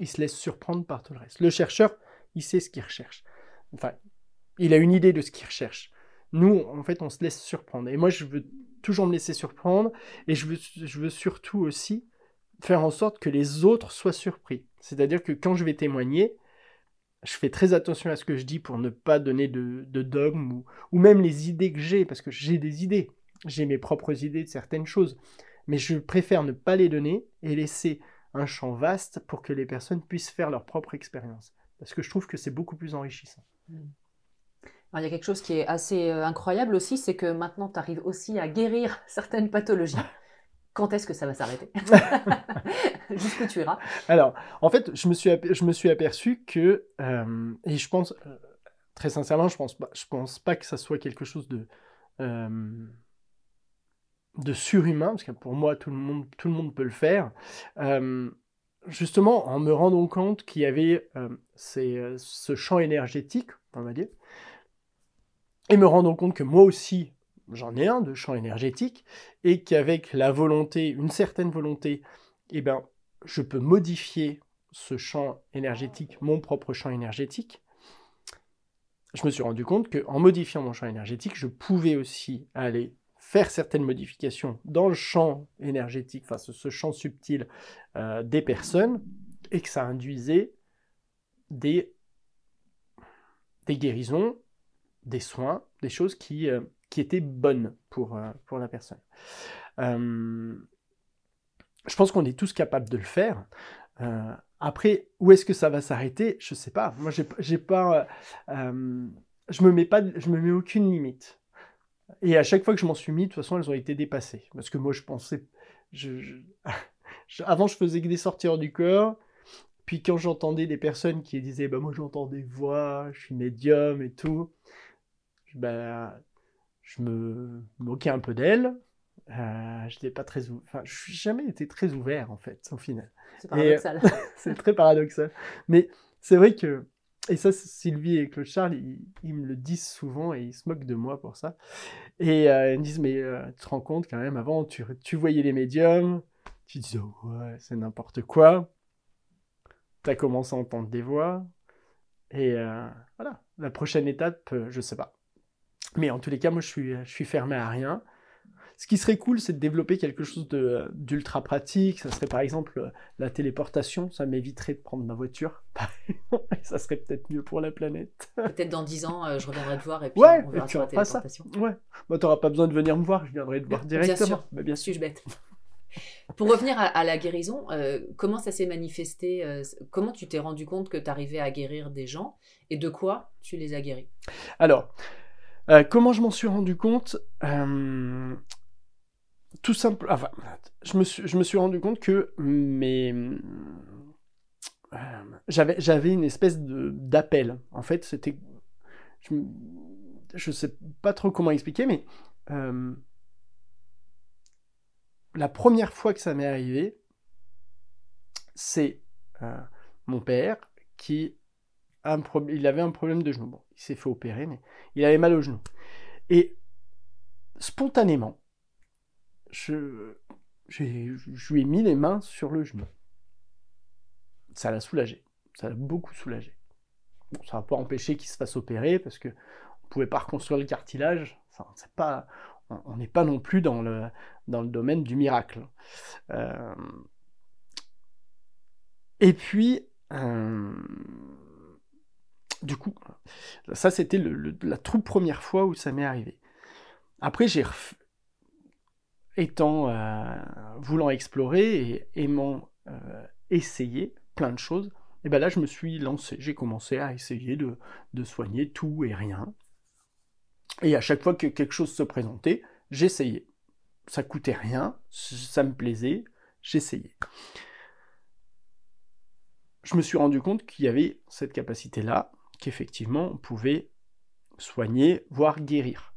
Il se laisse surprendre par tout le reste. Le chercheur, il sait ce qu'il recherche. Enfin, il a une idée de ce qu'il recherche. Nous, en fait, on se laisse surprendre. Et moi, je veux toujours me laisser surprendre. Et je veux, je veux surtout aussi faire en sorte que les autres soient surpris. C'est-à-dire que quand je vais témoigner, je fais très attention à ce que je dis pour ne pas donner de, dogme ou, ou, même les idées que j'ai, parce que j'ai des idées, j'ai mes propres idées de certaines choses, mais je préfère ne pas les donner et laisser un champ vaste pour que les personnes puissent faire leur propre expérience, parce que je trouve que c'est beaucoup plus enrichissant. Il y a quelque chose qui est assez euh, incroyable aussi, c'est que maintenant tu arrives aussi à guérir certaines pathologies. quand est-ce que ça va s'arrêter? Jusqu'où tu iras? Alors, en fait, je me suis, je me suis aperçu que, euh, et je pense, euh, très sincèrement, je pense pense pas que ça soit quelque chose de, de surhumain, parce que pour moi, tout le monde, tout le monde peut le faire. justement, en me rendant compte qu'il y avait ce champ énergétique, on va dire, et me rendant compte que moi aussi, j'en ai un de champ énergétique, et qu'avec la volonté, une certaine volonté, eh ben, je peux modifier ce champ énergétique, mon propre champ énergétique, je me suis rendu compte qu'en modifiant mon champ énergétique, je pouvais aussi aller faire certaines modifications dans le champ énergétique, enfin ce, champ subtil euh, des personnes, et que ça induisait des, des guérisons, des soins, des choses qui, euh, qui était bonne pour, euh, pour la personne. Euh, je pense qu'on est tous capables de le faire. Après, où est-ce que ça va s'arrêter? Je sais pas. Moi, j'ai pas, je me mets pas, je me mets aucune limite. Et à chaque fois que je m'en suis mis, de toute façon, elles ont été dépassées. Parce que moi, je pensais, je, avant, je faisais que des sorties hors du corps. Puis quand j'entendais des personnes qui disaient, bah moi j'entends des voix, je suis médium et tout, bah je me moquais un peu d'elle. Euh, je n'ai pas très, enfin, je n'ai jamais été très ouvert en fait, au final. C'est paradoxal. c'est très paradoxal. Mais c'est vrai que, et ça, Sylvie et Claude Charles, ils, me le disent souvent et ils se moquent de moi pour ça. Et euh, ils me disent, mais euh, tu te rends compte quand même, avant, tu, tu voyais les médiums, tu disais, oh, ouais, c'est n'importe quoi. Tu as commencé à entendre des voix. Et voilà, la prochaine étape, je sais pas. Mais en tous les cas, moi, je suis, je suis fermé à rien. Ce qui serait cool, c'est de développer quelque chose d'ultra pratique. Ça serait par exemple la téléportation. Ça m'éviterait de prendre ma voiture. ça serait peut-être mieux pour la planète. Peut-être dans 10 ans, euh, je reviendrai te voir et puis ouais, on verra sur la téléportation. Ça. Ouais. Bah, n'auras pas besoin de venir me voir. Je viendrai te voir directement. Bien sûr. Bah, bien sûr. Suis-je bête Pour revenir à, la guérison, euh, comment ça s'est manifesté euh, Comment tu t'es rendu compte que tu arrivais à guérir des gens et de quoi tu les as guéris? Alors, euh, comment je m'en suis rendu compte euh, Tout simple. Enfin, je me suis, rendu compte que euh, j'avais une espèce d'appel. En fait, c'était je, je sais pas trop comment expliquer, mais la première fois que ça m'est arrivé, c'est mon père qui avait un problème de genou. Il s'est fait opérer, mais il avait mal au genou. Et spontanément, je, je lui ai mis les mains sur le genou. Ça l'a soulagé. Ça l'a beaucoup soulagé. Ça n'a pas empêché qu'il se fasse opérer parce que on pouvait pas reconstruire le cartilage. Pas, on n'est pas non plus dans le, dans le domaine du miracle. Euh, et puis, euh, du coup, ça c'était la toute première fois où ça m'est arrivé. Après, j'ai étant euh, voulant explorer et aimant euh, essayer plein de choses, et ben là je me suis lancé, j'ai commencé à essayer de, soigner tout et rien. Et à chaque fois que quelque chose se présentait, j'essayais. Ça coûtait rien, ça me plaisait, j'essayais. Je me suis rendu compte qu'il y avait cette capacité-là, qu'effectivement on pouvait soigner, voire guérir.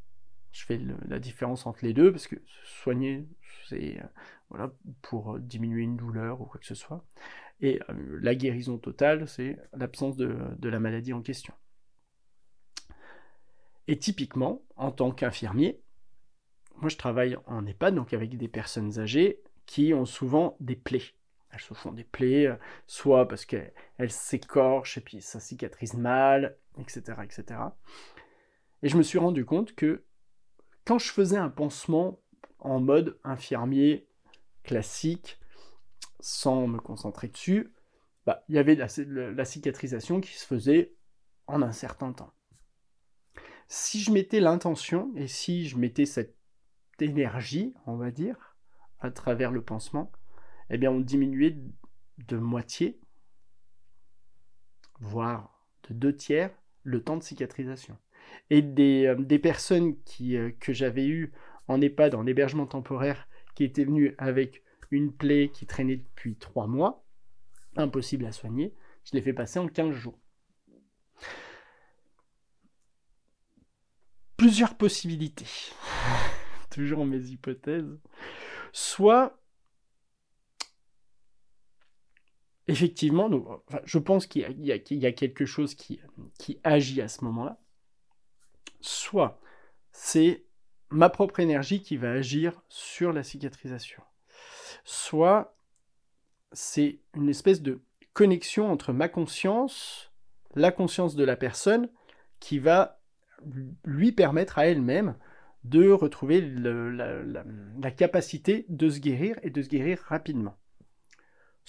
Je fais la différence entre les deux, parce que soigner, c'est euh, voilà, pour diminuer une douleur ou quoi que ce soit. Et euh, la guérison totale, c'est l'absence de, de la maladie en question. Et typiquement, en tant qu'infirmier, moi je travaille en EHPAD, donc avec des personnes âgées qui ont souvent des plaies. Elles se font des plaies, euh, soit parce qu'elles s'écorchent et puis ça cicatrise mal, etc., etc. Et je me suis rendu compte que quand je faisais un pansement en mode infirmier classique, sans me concentrer dessus, bah, il y avait la, cicatrisation qui se faisait en un certain temps. Si je mettais l'intention et si je mettais cette énergie, on va dire, à travers le pansement, eh bien on diminuait de moitié, voire de deux tiers, le temps de cicatrisation. Et des, euh, personnes qui, euh, que j'avais eues en EHPAD, en hébergement temporaire, qui étaient venues avec une plaie qui traînait depuis trois mois, impossible à soigner, je l'ai fait passer en 15 jours. Plusieurs possibilités, toujours mes hypothèses. Soit, effectivement, je pense qu'il y, a quelque chose qui, agit à ce moment-là. Soit, c'est ma propre énergie qui va agir sur la cicatrisation soit c'est une espèce de connexion entre ma conscience, la conscience de la personne, qui va lui permettre à elle-même de retrouver la, capacité de se guérir et de se guérir rapidement.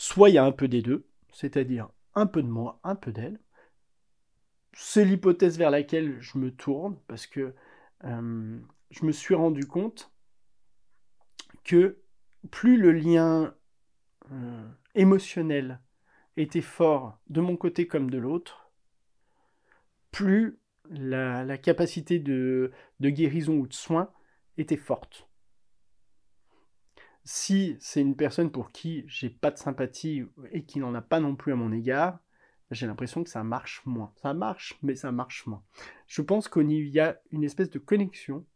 Soit il y a un peu des deux, c'est-à-dire un peu de moi, un peu d'elle. C'est l'hypothèse vers laquelle je me tourne parce que euh, je me suis rendu compte que plus le lien euh, émotionnel était fort de mon côté comme de l'autre, plus la, capacité de, guérison ou de soin était forte. Si c'est une personne pour qui j'ai pas de sympathie et qui n'en a pas non plus à mon égard, j'ai l'impression que ça marche moins. Ça marche, mais ça marche moins. Je pense qu'il y a une espèce de connexion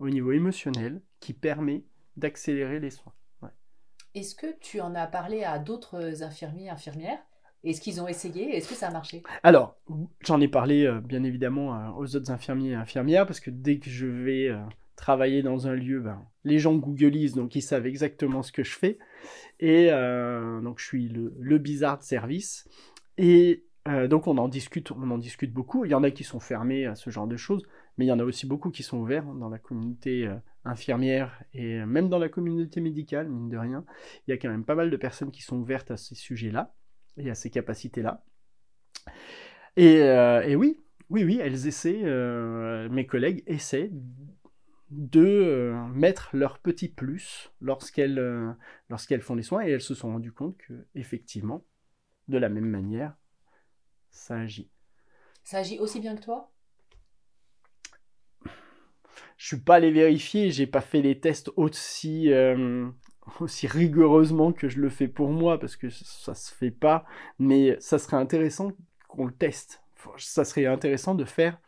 au niveau émotionnel qui permet d'accélérer les soins. Est-ce que tu en as parlé à d'autres infirmiers, infirmières? Est-ce qu'ils ont essayé? Est-ce que ça a marché? Alors, j'en ai parlé euh, bien évidemment euh, aux autres infirmiers et infirmières parce que dès que je vais euh, travailler dans un lieu, ben, les gens googlisent, donc ils savent exactement ce que je fais. Et donc je suis le, bizarre de service. Et donc on en discute, on en discute beaucoup. Il y en a qui sont fermés à ce genre de choses, mais il y en a aussi beaucoup qui sont ouverts dans la communauté infirmières et même dans la communauté médicale, mine de rien, il y a quand même pas mal de personnes qui sont ouvertes à ces sujets-là et à ces capacités-là. Et, euh, oui, oui, oui, elles essaient, euh, mes collègues essaient de euh, mettre leur petit plus lorsqu'elles lorsqu'elles font les soins et elles se sont rendues compte que effectivement, de la même manière, ça agit. Ça agit aussi bien que toi? Je suis pas allé vérifier, j'ai pas fait les tests aussi, euh, aussi rigoureusement que je le fais pour moi, parce que ça se fait pas, mais ça serait intéressant qu'on le teste. Ça serait intéressant de faire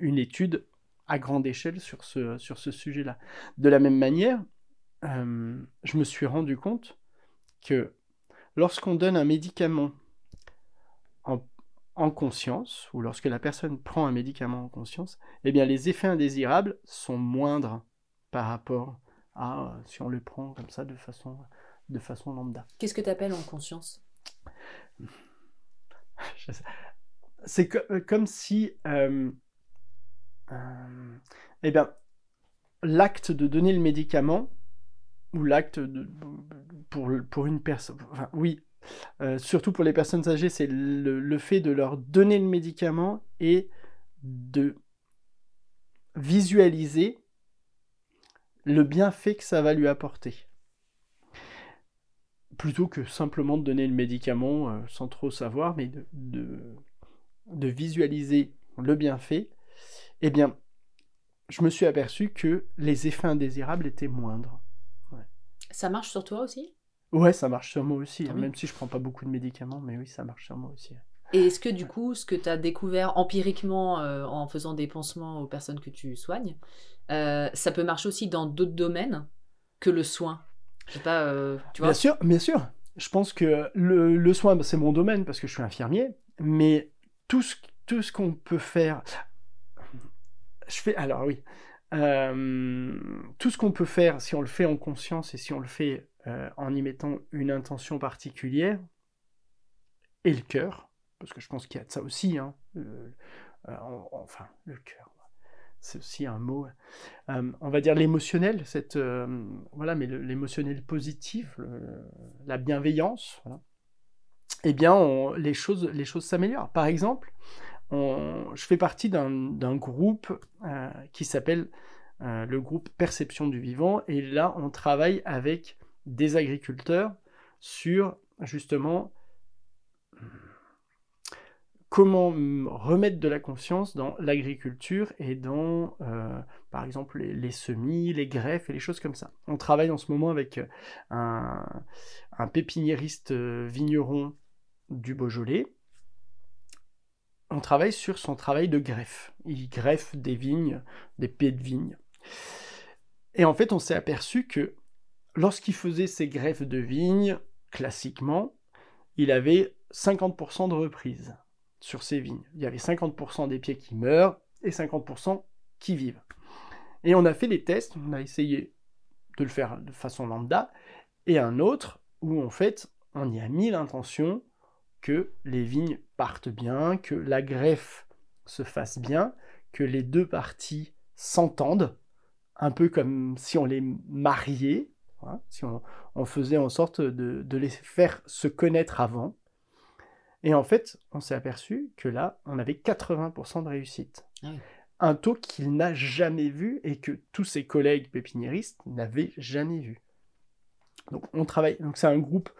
une étude à grande échelle sur ce, sur ce sujet-là. De la même manière, euh, je me suis rendu compte que lorsqu'on donne un médicament en en conscience, ou lorsque la personne prend un médicament en conscience, eh bien les effets indésirables sont moindres par rapport à euh, si on le prend comme ça de façon, de façon lambda. Qu'est-ce que tu appelles en conscience? C'est euh, comme si euh, eh bien, l'acte de donner le médicament, ou l'acte pour, pour une personne, oui, euh, surtout pour les personnes âgées, c'est le, fait de leur donner le médicament et de visualiser le bienfait que ça va lui apporter. Plutôt que simplement de donner le médicament euh, sans trop savoir, mais de, visualiser le bienfait, eh bien, je me suis aperçu que les effets indésirables étaient moindres. Ça marche sur toi aussi? Ouais, ça marche sur moi aussi, Ah hein, oui. même si je prends pas beaucoup de médicaments, mais oui, ça marche sur moi aussi. Et est-ce que du coup, ce que tu as découvert empiriquement euh, en faisant des pansements aux personnes que tu soignes, euh, ça peut marcher aussi dans d'autres domaines que le soin? Je sais pas, euh, tu vois? Bien sûr, bien sûr. Je pense que le, le soin, bah, c'est mon domaine parce que je suis infirmier, mais tout ce, tout ce qu'on peut faire. Je fais. Alors oui. Euh, tout ce qu'on peut faire, si on le fait en conscience et si on le fait euh, en y mettant une intention particulière, et le cœur, parce que je pense qu'il y a de ça aussi, hein, euh, en- enfin, le cœur, c'est aussi un mot, on va dire l'émotionnel, cette, voilà, mais l'émotionnel positif, le- la bienveillance, voilà. eh bien, les choses, les choses s'améliorent. Par exemple, je fais partie d'un groupe euh, qui s'appelle euh, le groupe Perception du Vivant, et là, on travaille avec des agriculteurs sur justement comment remettre de la conscience dans l'agriculture et dans, euh, par exemple, les, semis, les greffes et les choses comme ça. On travaille en ce moment avec un, pépiniériste vigneron du Beaujolais. On travaille sur son travail de greffe. Il greffe des vignes, des pieds de vigne. Et en fait, on s'est aperçu que lorsqu'il faisait ses greffes de vignes, classiquement, il avait 50% de reprise sur ses vignes. Il y avait 50% des pieds qui meurent et 50% qui vivent. Et on a fait les tests, on a essayé de le faire de façon lambda, et un autre où en fait on y a mis l'intention que les vignes partent bien, que la greffe se fasse bien, que les deux parties s'entendent, un peu comme si on les mariait, voilà, si on, on faisait en sorte de, de les faire se connaître avant. Et en fait, on s'est aperçu que là, on avait 80% de réussite. Ah. Un taux qu'il n'a jamais vu et que tous ses collègues pépiniéristes n'avaient jamais vu. Donc on travaille. Donc c'est un groupe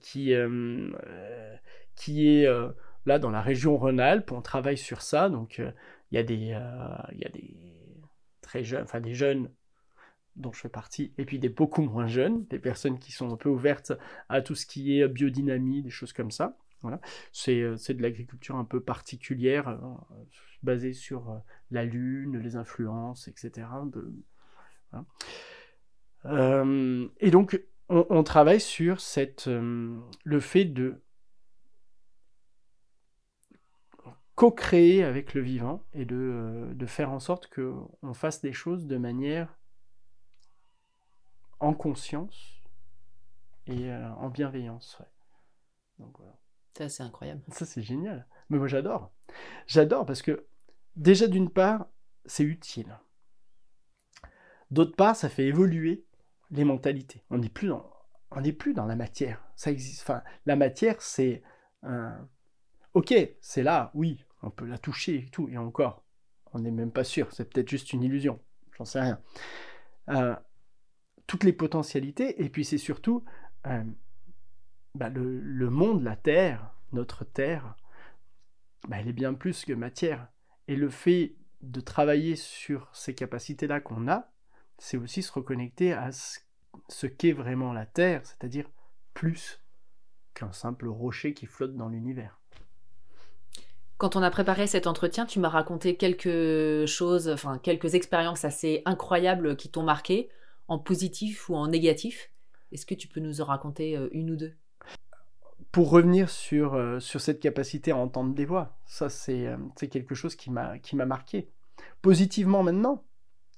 qui, euh, euh, qui est euh, là dans la région Rhône-Alpes. On travaille sur ça. Donc euh, il y a des, euh, y a des très jeunes, enfin des jeunes dont je fais partie, et puis des beaucoup moins jeunes, des personnes qui sont un peu ouvertes à tout ce qui est biodynamie, des choses comme ça. Voilà. C'est euh, de l'agriculture un peu particulière, euh, basée sur euh, la lune, les influences, etc. Euh, et donc, on, on travaille sur cette, euh, le fait de co-créer avec le vivant et de, euh, de faire en sorte qu'on fasse des choses de manière en conscience et euh, en bienveillance. ouais. Donc voilà. Ça, c'est incroyable. Ça, c'est génial. Mais moi, j'adore. J'adore parce que, déjà, d'une part, c'est utile. D'autre part, ça fait évoluer les mentalités. On n'est plus dans, on n'est plus dans la matière. Ça existe. Enfin, la matière, c'est un... Ok, c'est là, oui, on peut la toucher et tout, et encore, on n'est même pas sûr. C'est peut-être juste une illusion. J'en sais rien. Euh, toutes les potentialités, et puis c'est surtout euh, bah, le, le monde, la Terre, notre Terre, bah, elle est bien plus que matière. Et le fait de travailler sur ces capacités-là qu'on a, c'est aussi se reconnecter à ce, qu'est vraiment la Terre, c'est-à-dire plus qu'un simple rocher qui flotte dans l'univers. Quand on a préparé cet entretien, tu m'as raconté quelque chose, enfin quelques expériences assez incroyables qui t'ont marqué, en positif ou en négatif. Est-ce que tu peux nous en raconter euh, une ou deux? Pour revenir sur, euh, sur cette capacité à entendre des voix, ça c'est euh, quelque chose qui m'a marqué. Positivement maintenant,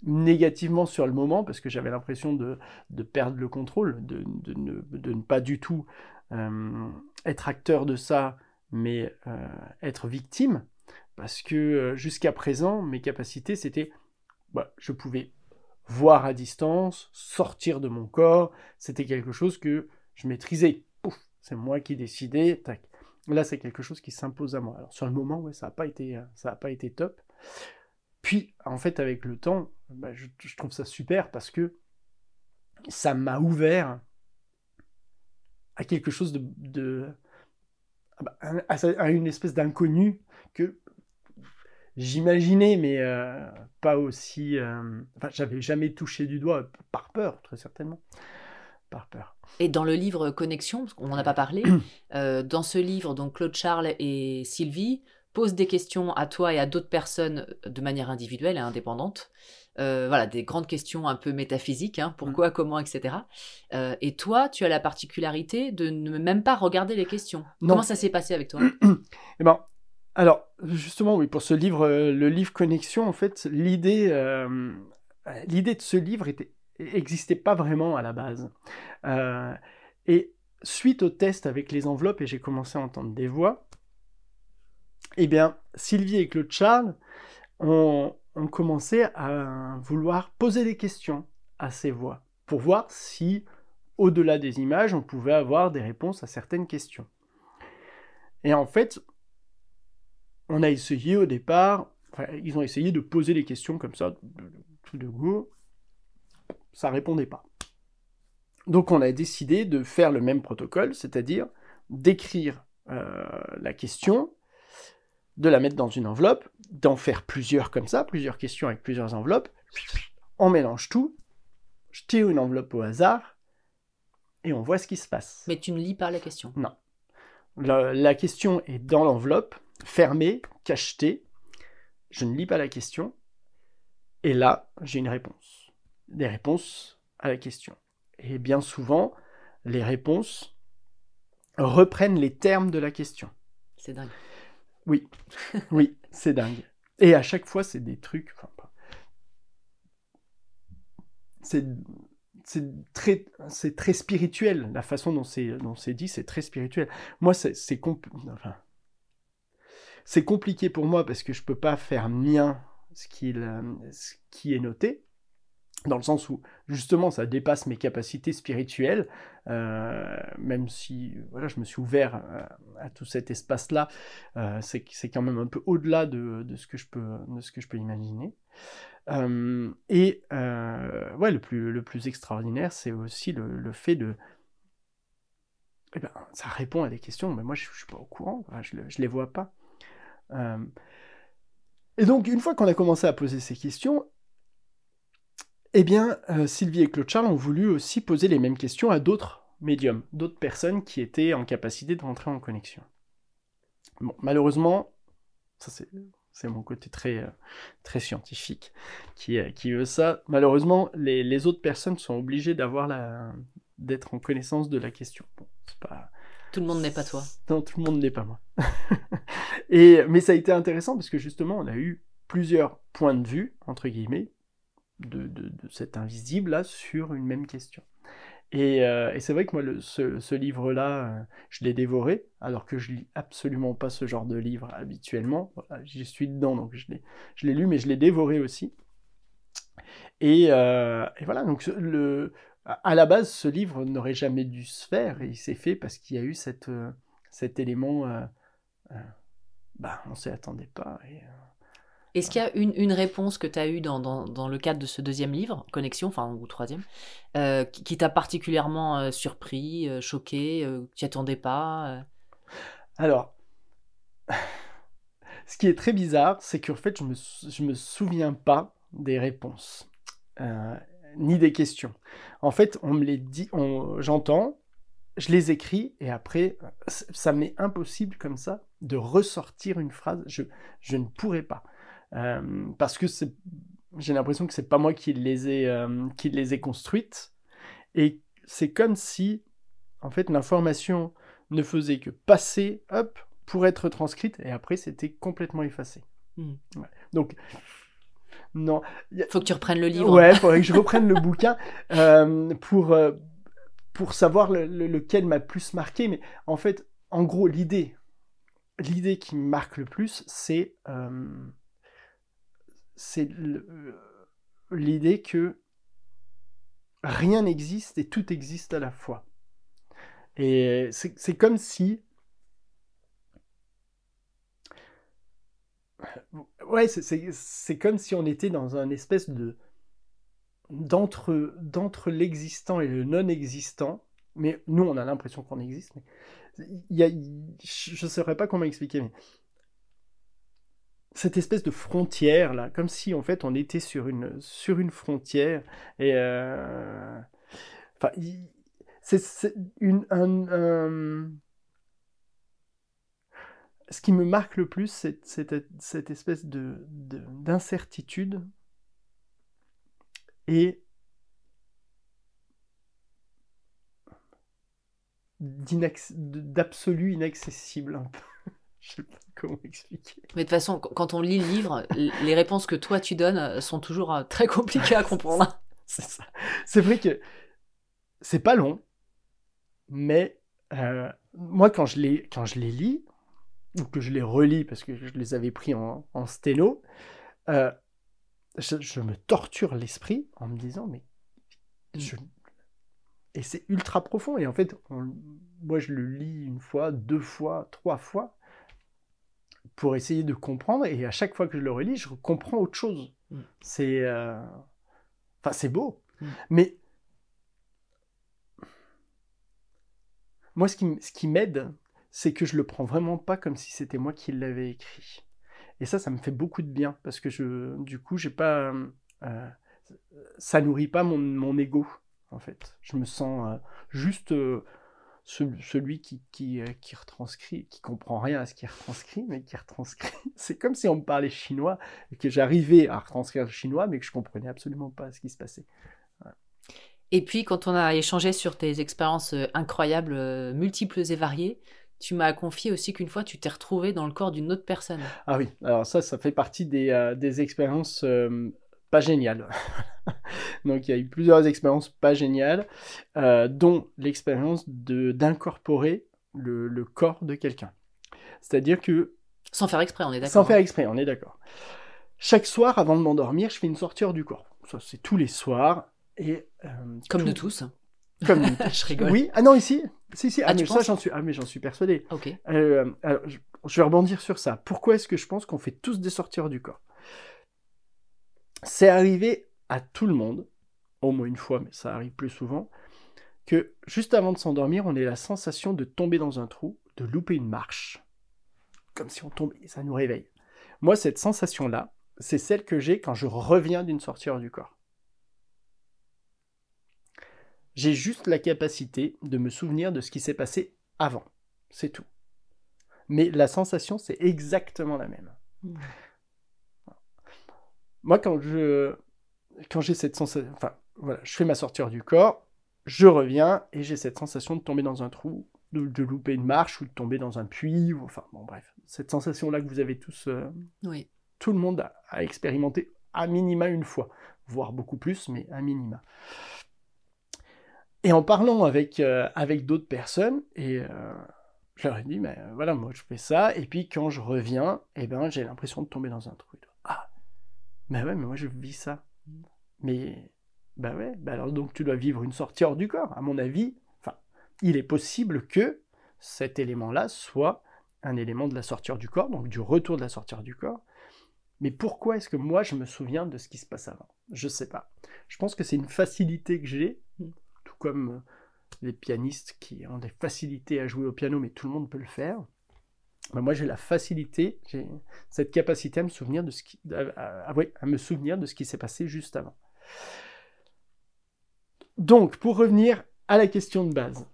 négativement sur le moment, parce que j'avais l'impression de, de perdre le contrôle, de, de, ne, de ne pas du tout euh, être acteur de ça, mais euh, être victime, parce que euh, jusqu'à présent, mes capacités, c'était, bah, je pouvais voir à distance, sortir de mon corps, c'était quelque chose que je maîtrisais. Pouf, c'est moi qui décidais. Là, c'est quelque chose qui s'impose à moi. Alors sur le moment, ouais, ça n'a pas été, ça a pas été top. Puis, en fait, avec le temps, bah, je, je trouve ça super parce que ça m'a ouvert à quelque chose de, de à, à une espèce d'inconnu que j'imaginais, mais euh, pas aussi. euh, Enfin, j'avais jamais touché du doigt, par peur, très certainement. Par peur. Et dans le livre Connexion, parce qu'on n'en a pas parlé, euh, dans ce livre, donc Claude Charles et Sylvie posent des questions à toi et à d'autres personnes de manière individuelle et indépendante. Euh, voilà, des grandes questions un peu métaphysiques, hein, pourquoi, comment, etc. Euh, et toi, tu as la particularité de ne même pas regarder les questions. Non. Comment ça s'est passé avec toi? Eh ben, alors, justement, oui, pour ce livre, euh, le livre Connexion, en fait, l'idée, euh, l'idée de ce livre était, existait pas vraiment à la base. Euh, et suite au test avec les enveloppes, et j'ai commencé à entendre des voix, eh bien, Sylvie et Claude Charles ont, commencé à vouloir poser des questions à ces voix, pour voir si, au-delà des images, on pouvait avoir des réponses à certaines questions. Et en fait, on a essayé au départ, ils ont essayé de poser les questions comme ça, tout de go, ça répondait pas. Donc on a décidé de faire le même protocole, c'est-à-dire d'écrire euh, la question, de la mettre dans une enveloppe, d'en faire plusieurs comme ça, plusieurs questions avec plusieurs enveloppes, on mélange tout, je tire une enveloppe au hasard, et on voit ce qui se passe. Mais tu ne lis pas la question. Non. La, la question est dans l'enveloppe, fermée, cachetée. Je ne lis pas la question. Et là, j'ai une réponse. Des réponses à la question. Et bien souvent, les réponses reprennent les termes de la question. C'est dingue. Oui, oui, c'est dingue. Et à chaque fois, c'est des trucs. enfin, C'est c'est très, c'est très spirituel. La façon dont c'est dont c'est dit, c'est très spirituel. Moi, c'est c'est compl- enfin, c'est compliqué pour moi parce que je peux pas faire mien ce, qu'il, euh, ce qui est noté, dans le sens où justement ça dépasse mes capacités spirituelles, euh, même si voilà, je me suis ouvert à, à tout cet espace-là, euh, c'est, quand même un peu au-delà de, de ce, que je peux, de ce que je peux imaginer. Euh, et euh, ouais, le plus, le plus extraordinaire, c'est aussi le, le fait de... Eh ben, ça répond à des questions, mais moi je, je suis pas au courant, je, je les vois pas. Euh, et donc, une fois qu'on a commencé à poser ces questions, eh bien, euh, Sylvie et Claude Charles ont voulu aussi poser les mêmes questions à d'autres médiums, d'autres personnes qui étaient en capacité de rentrer en connexion. Bon, malheureusement, ça c'est, c'est mon côté très, euh, très scientifique qui, euh, qui veut ça. Malheureusement, les, les autres personnes sont obligées d'avoir la, d'être en connaissance de la question. Bon, c'est pas, Tout le monde n'est pas toi. non, tout le monde n'est pas moi. Et, mais ça a été intéressant parce que justement, on a eu plusieurs points de vue, entre guillemets, de, de, cet invisible-là sur une même question. Et, euh, et c'est vrai que moi, le- ce, ce livre-là, euh, je l'ai dévoré, alors que je lis absolument pas ce genre de livre habituellement. Voilà, J'y suis dedans, donc je l'ai, lu, mais je l'ai dévoré aussi. Et, euh, et voilà, donc le, à la base, ce livre n'aurait jamais dû se faire, et il s'est fait parce qu'il y a eu cette, cet élément, bah, on s'y attendait pas. Est-ce qu'il y a une, une réponse que tu as eue dans, dans, le cadre de ce deuxième livre, Connexion, enfin, ou troisième, euh, qui, t'a particulièrement euh, surpris, euh, choqué, que tu n'y attendais pas Alors, ce qui est très bizarre, c'est qu'en fait, je me, sou- je me souviens pas des réponses, ni des questions. En fait, on me les dit, j'entends, je les écris, et après, ça m'est impossible comme ça de ressortir une phrase. Je, je ne pourrais pas. Euh, parce que j'ai l'impression que c'est pas moi qui les ai, euh, qui les ai construites. Et c'est comme si, en fait, l'information ne faisait que passer, hop, pour être transcrite, et après c'était complètement effacé. Ouais. Donc, non. Faut que tu reprennes le livre. Ouais, faudrait que je reprenne le bouquin euh, pour, euh, pour savoir le- le- lequel m'a plus marqué, mais en fait, en gros, l'idée, l'idée qui me marque le plus, c'est euh, c'est euh, l'idée que rien n'existe et tout existe à la fois. Et c'est comme si. Ouais, c'est- comme si on était dans un espèce de. d'entre d'entre l'existant et le non-existant. Mais nous, on a l'impression qu'on existe. Mais y a, je ne saurais pas comment expliquer. Cette espèce de frontière là, comme si en fait on était sur une, sur une frontière et euh, c'est une un, ce qui me marque le plus, c'est cette, cette, espèce de d'incertitude et d'absolu inaccessible un peu. Je sais pas comment expliquer. Mais de toute façon, quand on lit le livre, les réponses que toi tu donnes euh, sont toujours euh, très compliquées à comprendre. c'est ça. C'est vrai que c'est pas long, mais euh, moi quand je les quand je les lis ou que je les relis parce que je les avais pris en, en sténo, je, me torture l'esprit en me disant mais je... et c'est ultra profond et en fait moi je le lis une fois, deux fois, trois fois pour essayer de comprendre, et à chaque fois que je le relis, je comprends autre chose. Mm. C'est... Euh, enfin, c'est beau. Mm. Mais... Moi, ce qui, ce qui m'aide, c'est que je le prends vraiment pas comme si c'était moi qui l'avais écrit. Et ça, ça me fait beaucoup de bien, parce que je, du coup, j'ai pas... Euh, ça nourrit pas mon, mon ego, en fait. Je me sens euh, juste celui qui, qui, euh, qui, retranscrit, qui comprend rien à ce qui retranscrit, mais qui retranscrit. C'est comme si on me parlait chinois et que j'arrivais à retranscrire le chinois, mais que je comprenais absolument pas ce qui se passait. Et puis, quand on a échangé sur tes expériences euh, incroyables, euh, multiples et variées, tu m'as confié aussi qu'une fois, tu t'es retrouvé dans le corps d'une autre personne. Ah oui, alors ça, ça fait partie des, des expériences pas géniales. Donc il y a eu plusieurs expériences pas géniales, euh, dont l'expérience d'incorporer le, le, corps de quelqu'un. C'est-à-dire que... Sans faire exprès, on est d'accord. Sans faire hein. exprès, on est d'accord. Chaque soir, avant de m'endormir, je fais une sortie hors du corps. Ça, c'est tous les soirs. Et, euh, Comme de tous. Comme je rigole. Oui, ah non, ici. Si, si, ah, ah mais ça, j'en suis, ah, mais j'en suis persuadé. Ok. Euh, alors, je, je, vais rebondir sur ça. Pourquoi est-ce que je pense qu'on fait tous des sorties hors du corps? C'est arrivé à tout le monde, au moins une fois, mais ça arrive plus souvent, que juste avant de s'endormir, on ait la sensation de tomber dans un trou, de louper une marche. Comme si on tombait, ça nous réveille. Moi, cette sensation-là, c'est celle que j'ai quand je reviens d'une sortie hors du corps. J'ai juste la capacité de me souvenir de ce qui s'est passé avant. C'est tout. Mais la sensation, c'est exactement la même. Mmh. Moi, quand je, quand j'ai cette sensation, enfin voilà, je fais ma sortie hors du corps, je reviens et j'ai cette sensation de tomber dans un trou, de, louper une marche ou de tomber dans un puits, ou, enfin bon bref, cette sensation-là que vous avez tous, euh, oui. tout le monde a, expérimenté à minima une fois, voire beaucoup plus, mais à minima. Et en parlant avec, euh, avec d'autres personnes, et euh, je leur ai dit, mais voilà, moi je fais ça, et puis quand je reviens, eh ben, j'ai l'impression de tomber dans un trou. Mais ouais, mais moi je vis ça. Mais, bah ouais, bah alors donc tu dois vivre une sortie hors du corps. À mon avis, enfin, il est possible que cet élément-là soit un élément de la sortie hors du corps, donc du retour de la sortie hors du corps. Mais pourquoi est-ce que moi je me souviens de ce qui se passe avant? Je sais pas. Je pense que c'est une facilité que j'ai, tout comme les pianistes qui ont des facilités à jouer au piano, mais tout le monde peut le faire. Moi j'ai la facilité, j'ai cette capacité à me souvenir de ce qui, à me souvenir de ce qui s'est passé juste avant. Donc, pour revenir à la question de base,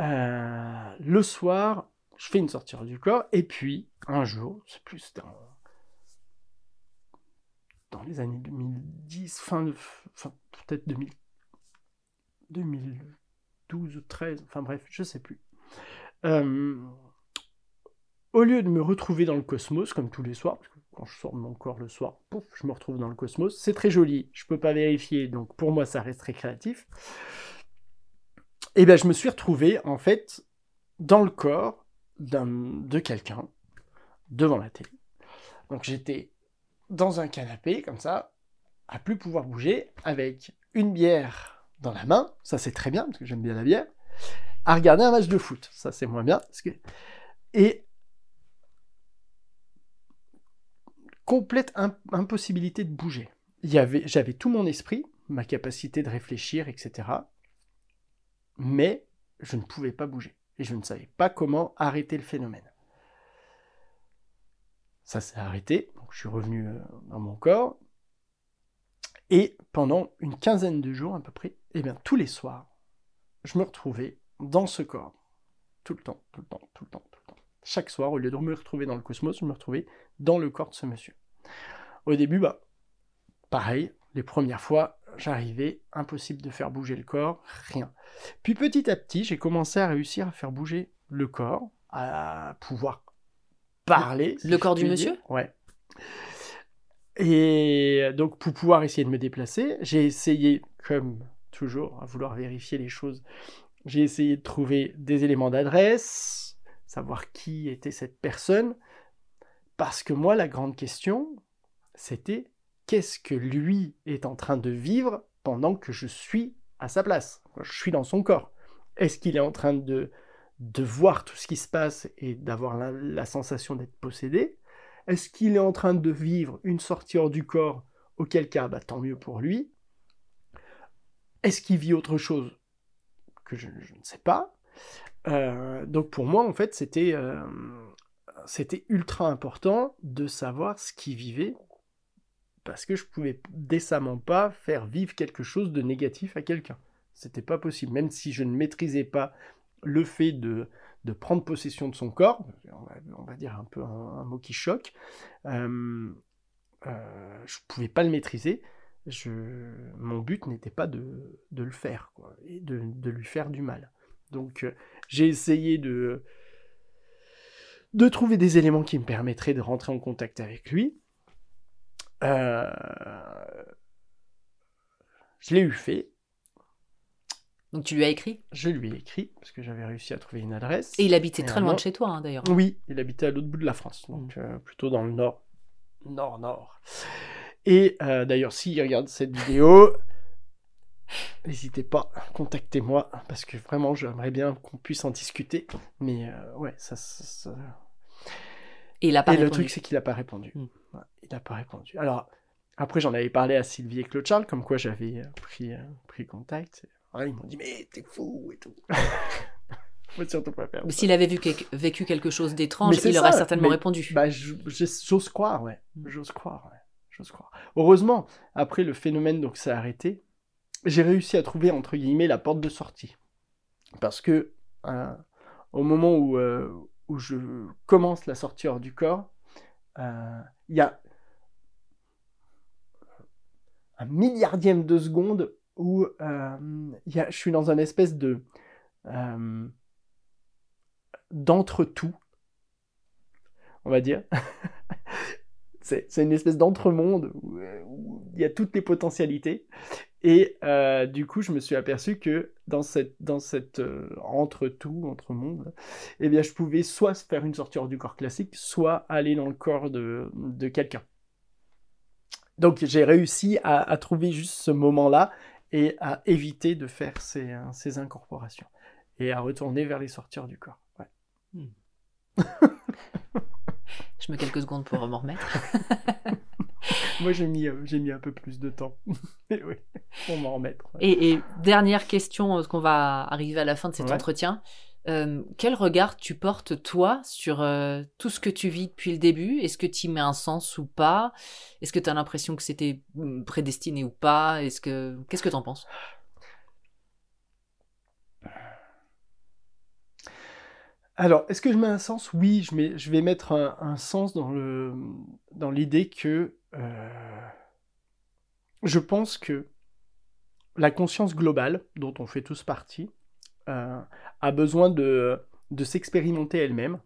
euh, le soir, je fais une sortie du corps, et puis, un jour, c'est plus dans, dans les années 2010, fin, de, fin peut-être 2012 ou 13, enfin bref, je sais plus. Euh, au lieu de me retrouver dans le cosmos, comme tous les soirs, parce que quand je sors de mon corps le soir, je me retrouve dans le cosmos. C'est très joli, je ne peux pas vérifier, donc pour moi ça reste très créatif. Et eh bien je me suis retrouvé en fait dans le corps de quelqu'un devant la télé. Donc j'étais dans un canapé comme ça, à plus pouvoir bouger, avec une bière dans la main, ça c'est très bien parce que j'aime bien la bière, à regarder un match de foot, ça c'est moins bien parce que et complète impossibilité de bouger. J'avais tout mon esprit, ma capacité de réfléchir, etc. Mais je ne pouvais pas bouger. Et je ne savais pas comment arrêter le phénomène. Ça s'est arrêté. Je suis revenu euh, dans mon corps. Et pendant une quinzaine de jours à peu près, eh bien, tous les soirs, je me retrouvais dans ce corps. Tout le temps, tout le temps, tout le temps. Chaque soir, au lieu de me retrouver dans le cosmos, je me retrouvais dans le corps de ce monsieur. Au début, bah, pareil, les premières fois, j'arrivais, impossible de faire bouger le corps, rien. Puis petit à petit, j'ai commencé à réussir à faire bouger le corps, à pouvoir parler. Le corps du monsieur? Ouais. Et donc, pour pouvoir essayer de me déplacer, j'ai essayé, comme toujours, à vouloir vérifier les choses, j'ai essayé de trouver des éléments d'adresse, savoir qui était cette personne, parce que moi, la grande question, c'était qu'est-ce que lui est en train de vivre pendant que je suis à sa place, je suis dans son corps. Est-ce qu'il est en train de, de voir tout ce qui se passe et d'avoir la, sensation d'être possédé? Est-ce qu'il est en train de vivre une sortie hors du corps Auquel cas, bah, tant mieux pour lui? Est-ce qu'il vit autre chose Que je ne sais pas? Euh, donc pour moi, en fait, c'était euh, c'était ultra important de savoir ce qu'il vivait parce que je pouvais décemment pas faire vivre quelque chose de négatif à quelqu'un. C'était pas possible, même si je ne maîtrisais pas le fait de, de prendre possession de son corps, on va, dire un peu un, mot qui choque, euh, euh, je pouvais pas le maîtriser. Je, mon but n'était pas de, de, le faire, et de, de, lui faire du mal. Donc euh, j'ai essayé de, de trouver des éléments qui me permettraient de rentrer en contact avec lui. Euh, je l'ai eu fait. Donc tu lui as écrit? Je lui ai écrit, parce que j'avais réussi à trouver une adresse. Et il habitait très loin de chez toi, hein, d'ailleurs. Oui, il habitait à l'autre bout de la France, donc mmh. euh, plutôt dans le nord. Nord-nord. Et euh, d'ailleurs, s'il regarde cette vidéo, n'hésitez pas, contactez-moi, parce que vraiment, j'aimerais bien qu'on puisse en discuter. Mais euh, ouais, ça... ça, ça... Et, il a pas et le truc, c'est qu'il n'a pas répondu. Mmh. Ouais, il n'a pas répondu. Alors, après, j'en avais parlé à Sylvie et Claude Charles, comme quoi j'avais pris, pris contact. Ouais, ils m'ont dit, mais t'es fou et tout. Faut surtout pas faire Mais s'il avait vu quelque, vécu quelque chose d'étrange, il ça, aurait certainement répondu. Bah, j'ose croire, ouais. J'ose croire, ouais. J'ose croire. Heureusement, après le phénomène donc s'est arrêté, j'ai réussi à trouver entre guillemets la porte de sortie. Parce que euh, au moment où, euh, où je commence la sortie hors du corps, il euh, y a un milliardième de seconde où je suis dans une espèce de d'entre-tout, on va dire. c'est une espèce d'entre-monde où, il y a toutes les potentialités. Et euh, du coup, je me suis aperçu que dans cette, dans cette euh, entre-tout, entre-monde, eh bien, je pouvais soit faire une sortie hors du corps classique, soit aller dans le corps de, de quelqu'un. Donc, j'ai réussi à, à trouver juste ce moment-là et à éviter de faire ces, euh, ces, incorporations et à retourner vers les sortir du corps. Ouais. Hmm. Je mets quelques secondes pour m'en remettre. Moi, j'ai mis, euh, j'ai mis un peu plus de temps Mais oui, pour m'en remettre. Ouais. Et, et, dernière question, parce qu'on va arriver à la fin de cet Ouais. entretien. Euh, quel regard tu portes, toi, sur euh, tout ce que tu vis depuis le début? Est-ce que tu y mets un sens ou pas? Est-ce que tu as l'impression que c'était mm, prédestiné ou pas? Est-ce que Qu'est-ce que tu en penses? Alors, est-ce que je mets un sens? Oui, je, mets, je vais mettre un, un sens dans le dans l'idée que euh, je pense que la conscience globale, dont on fait tous partie, euh, a besoin de, de s'expérimenter elle-même.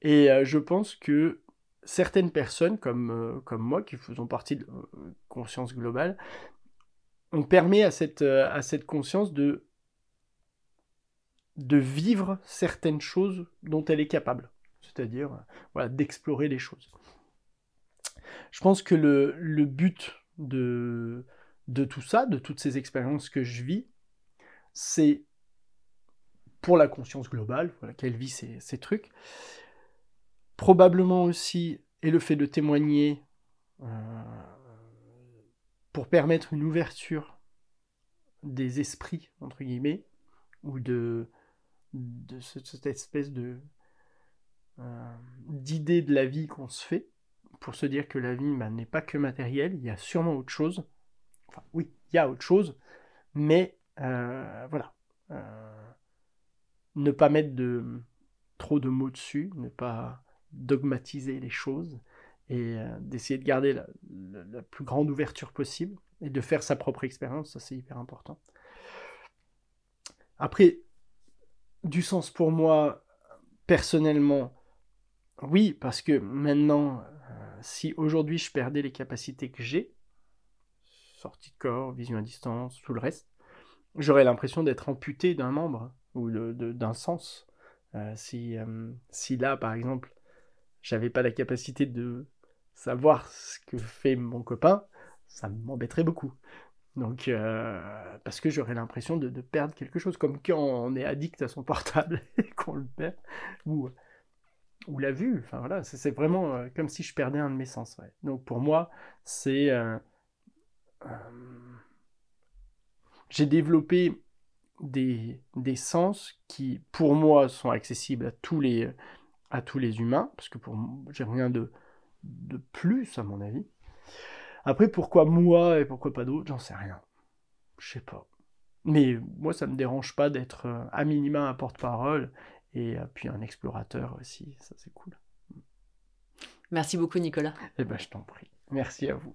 Et euh, je pense que certaines personnes, comme, comme moi, qui faisons partie de conscience globale, on permet à cette, à cette conscience de, de vivre certaines choses dont elle est capable. C'est-à-dire voilà, d'explorer les choses. Je pense que le, le but de, de tout ça, de toutes ces expériences que je vis, c'est pour la conscience globale, voilà, qu'elle vit ces, ces, trucs. Probablement aussi, et le fait de témoigner euh, pour permettre une ouverture des esprits, entre guillemets, ou de, de cette, espèce de euh, d'idée de la vie qu'on se fait, pour se dire que la vie bah, n'est pas que matérielle, il y a sûrement autre chose. Enfin, oui, il y a autre chose, mais euh, voilà. Euh, ne pas mettre de, trop de mots dessus, ne pas dogmatiser les choses et euh, d'essayer de garder la, plus grande ouverture possible et de faire sa propre expérience, ça c'est hyper important. Après, du sens pour moi, personnellement, oui, parce que maintenant, si aujourd'hui je perdais les capacités que j'ai, sortie corps, vision à distance, tout le reste, j'aurais l'impression d'être amputé d'un membre ou d'un sens. Euh, si, euh, si là, par exemple, j'avais pas la capacité de savoir ce que fait mon copain, ça m'embêterait beaucoup. Donc, parce que j'aurais l'impression de, de, perdre quelque chose, comme quand on est addict à son portable et qu'on le perd, ou ou la vue. Enfin voilà, c'est vraiment euh, comme si je perdais un de mes sens. Donc pour moi, c'est euh, euh, j'ai développé des, des, sens qui, pour moi, sont accessibles à tous les à tous les humains, parce que pour j'ai rien de, de plus à mon avis. Après, pourquoi moi et pourquoi pas d'autres, j'en sais rien. Je sais pas. Mais moi, ça me dérange pas d'être à minima un porte-parole et euh, puis un explorateur aussi, ça c'est cool. Merci beaucoup Nicolas. Eh ben je t'en prie. Merci à vous.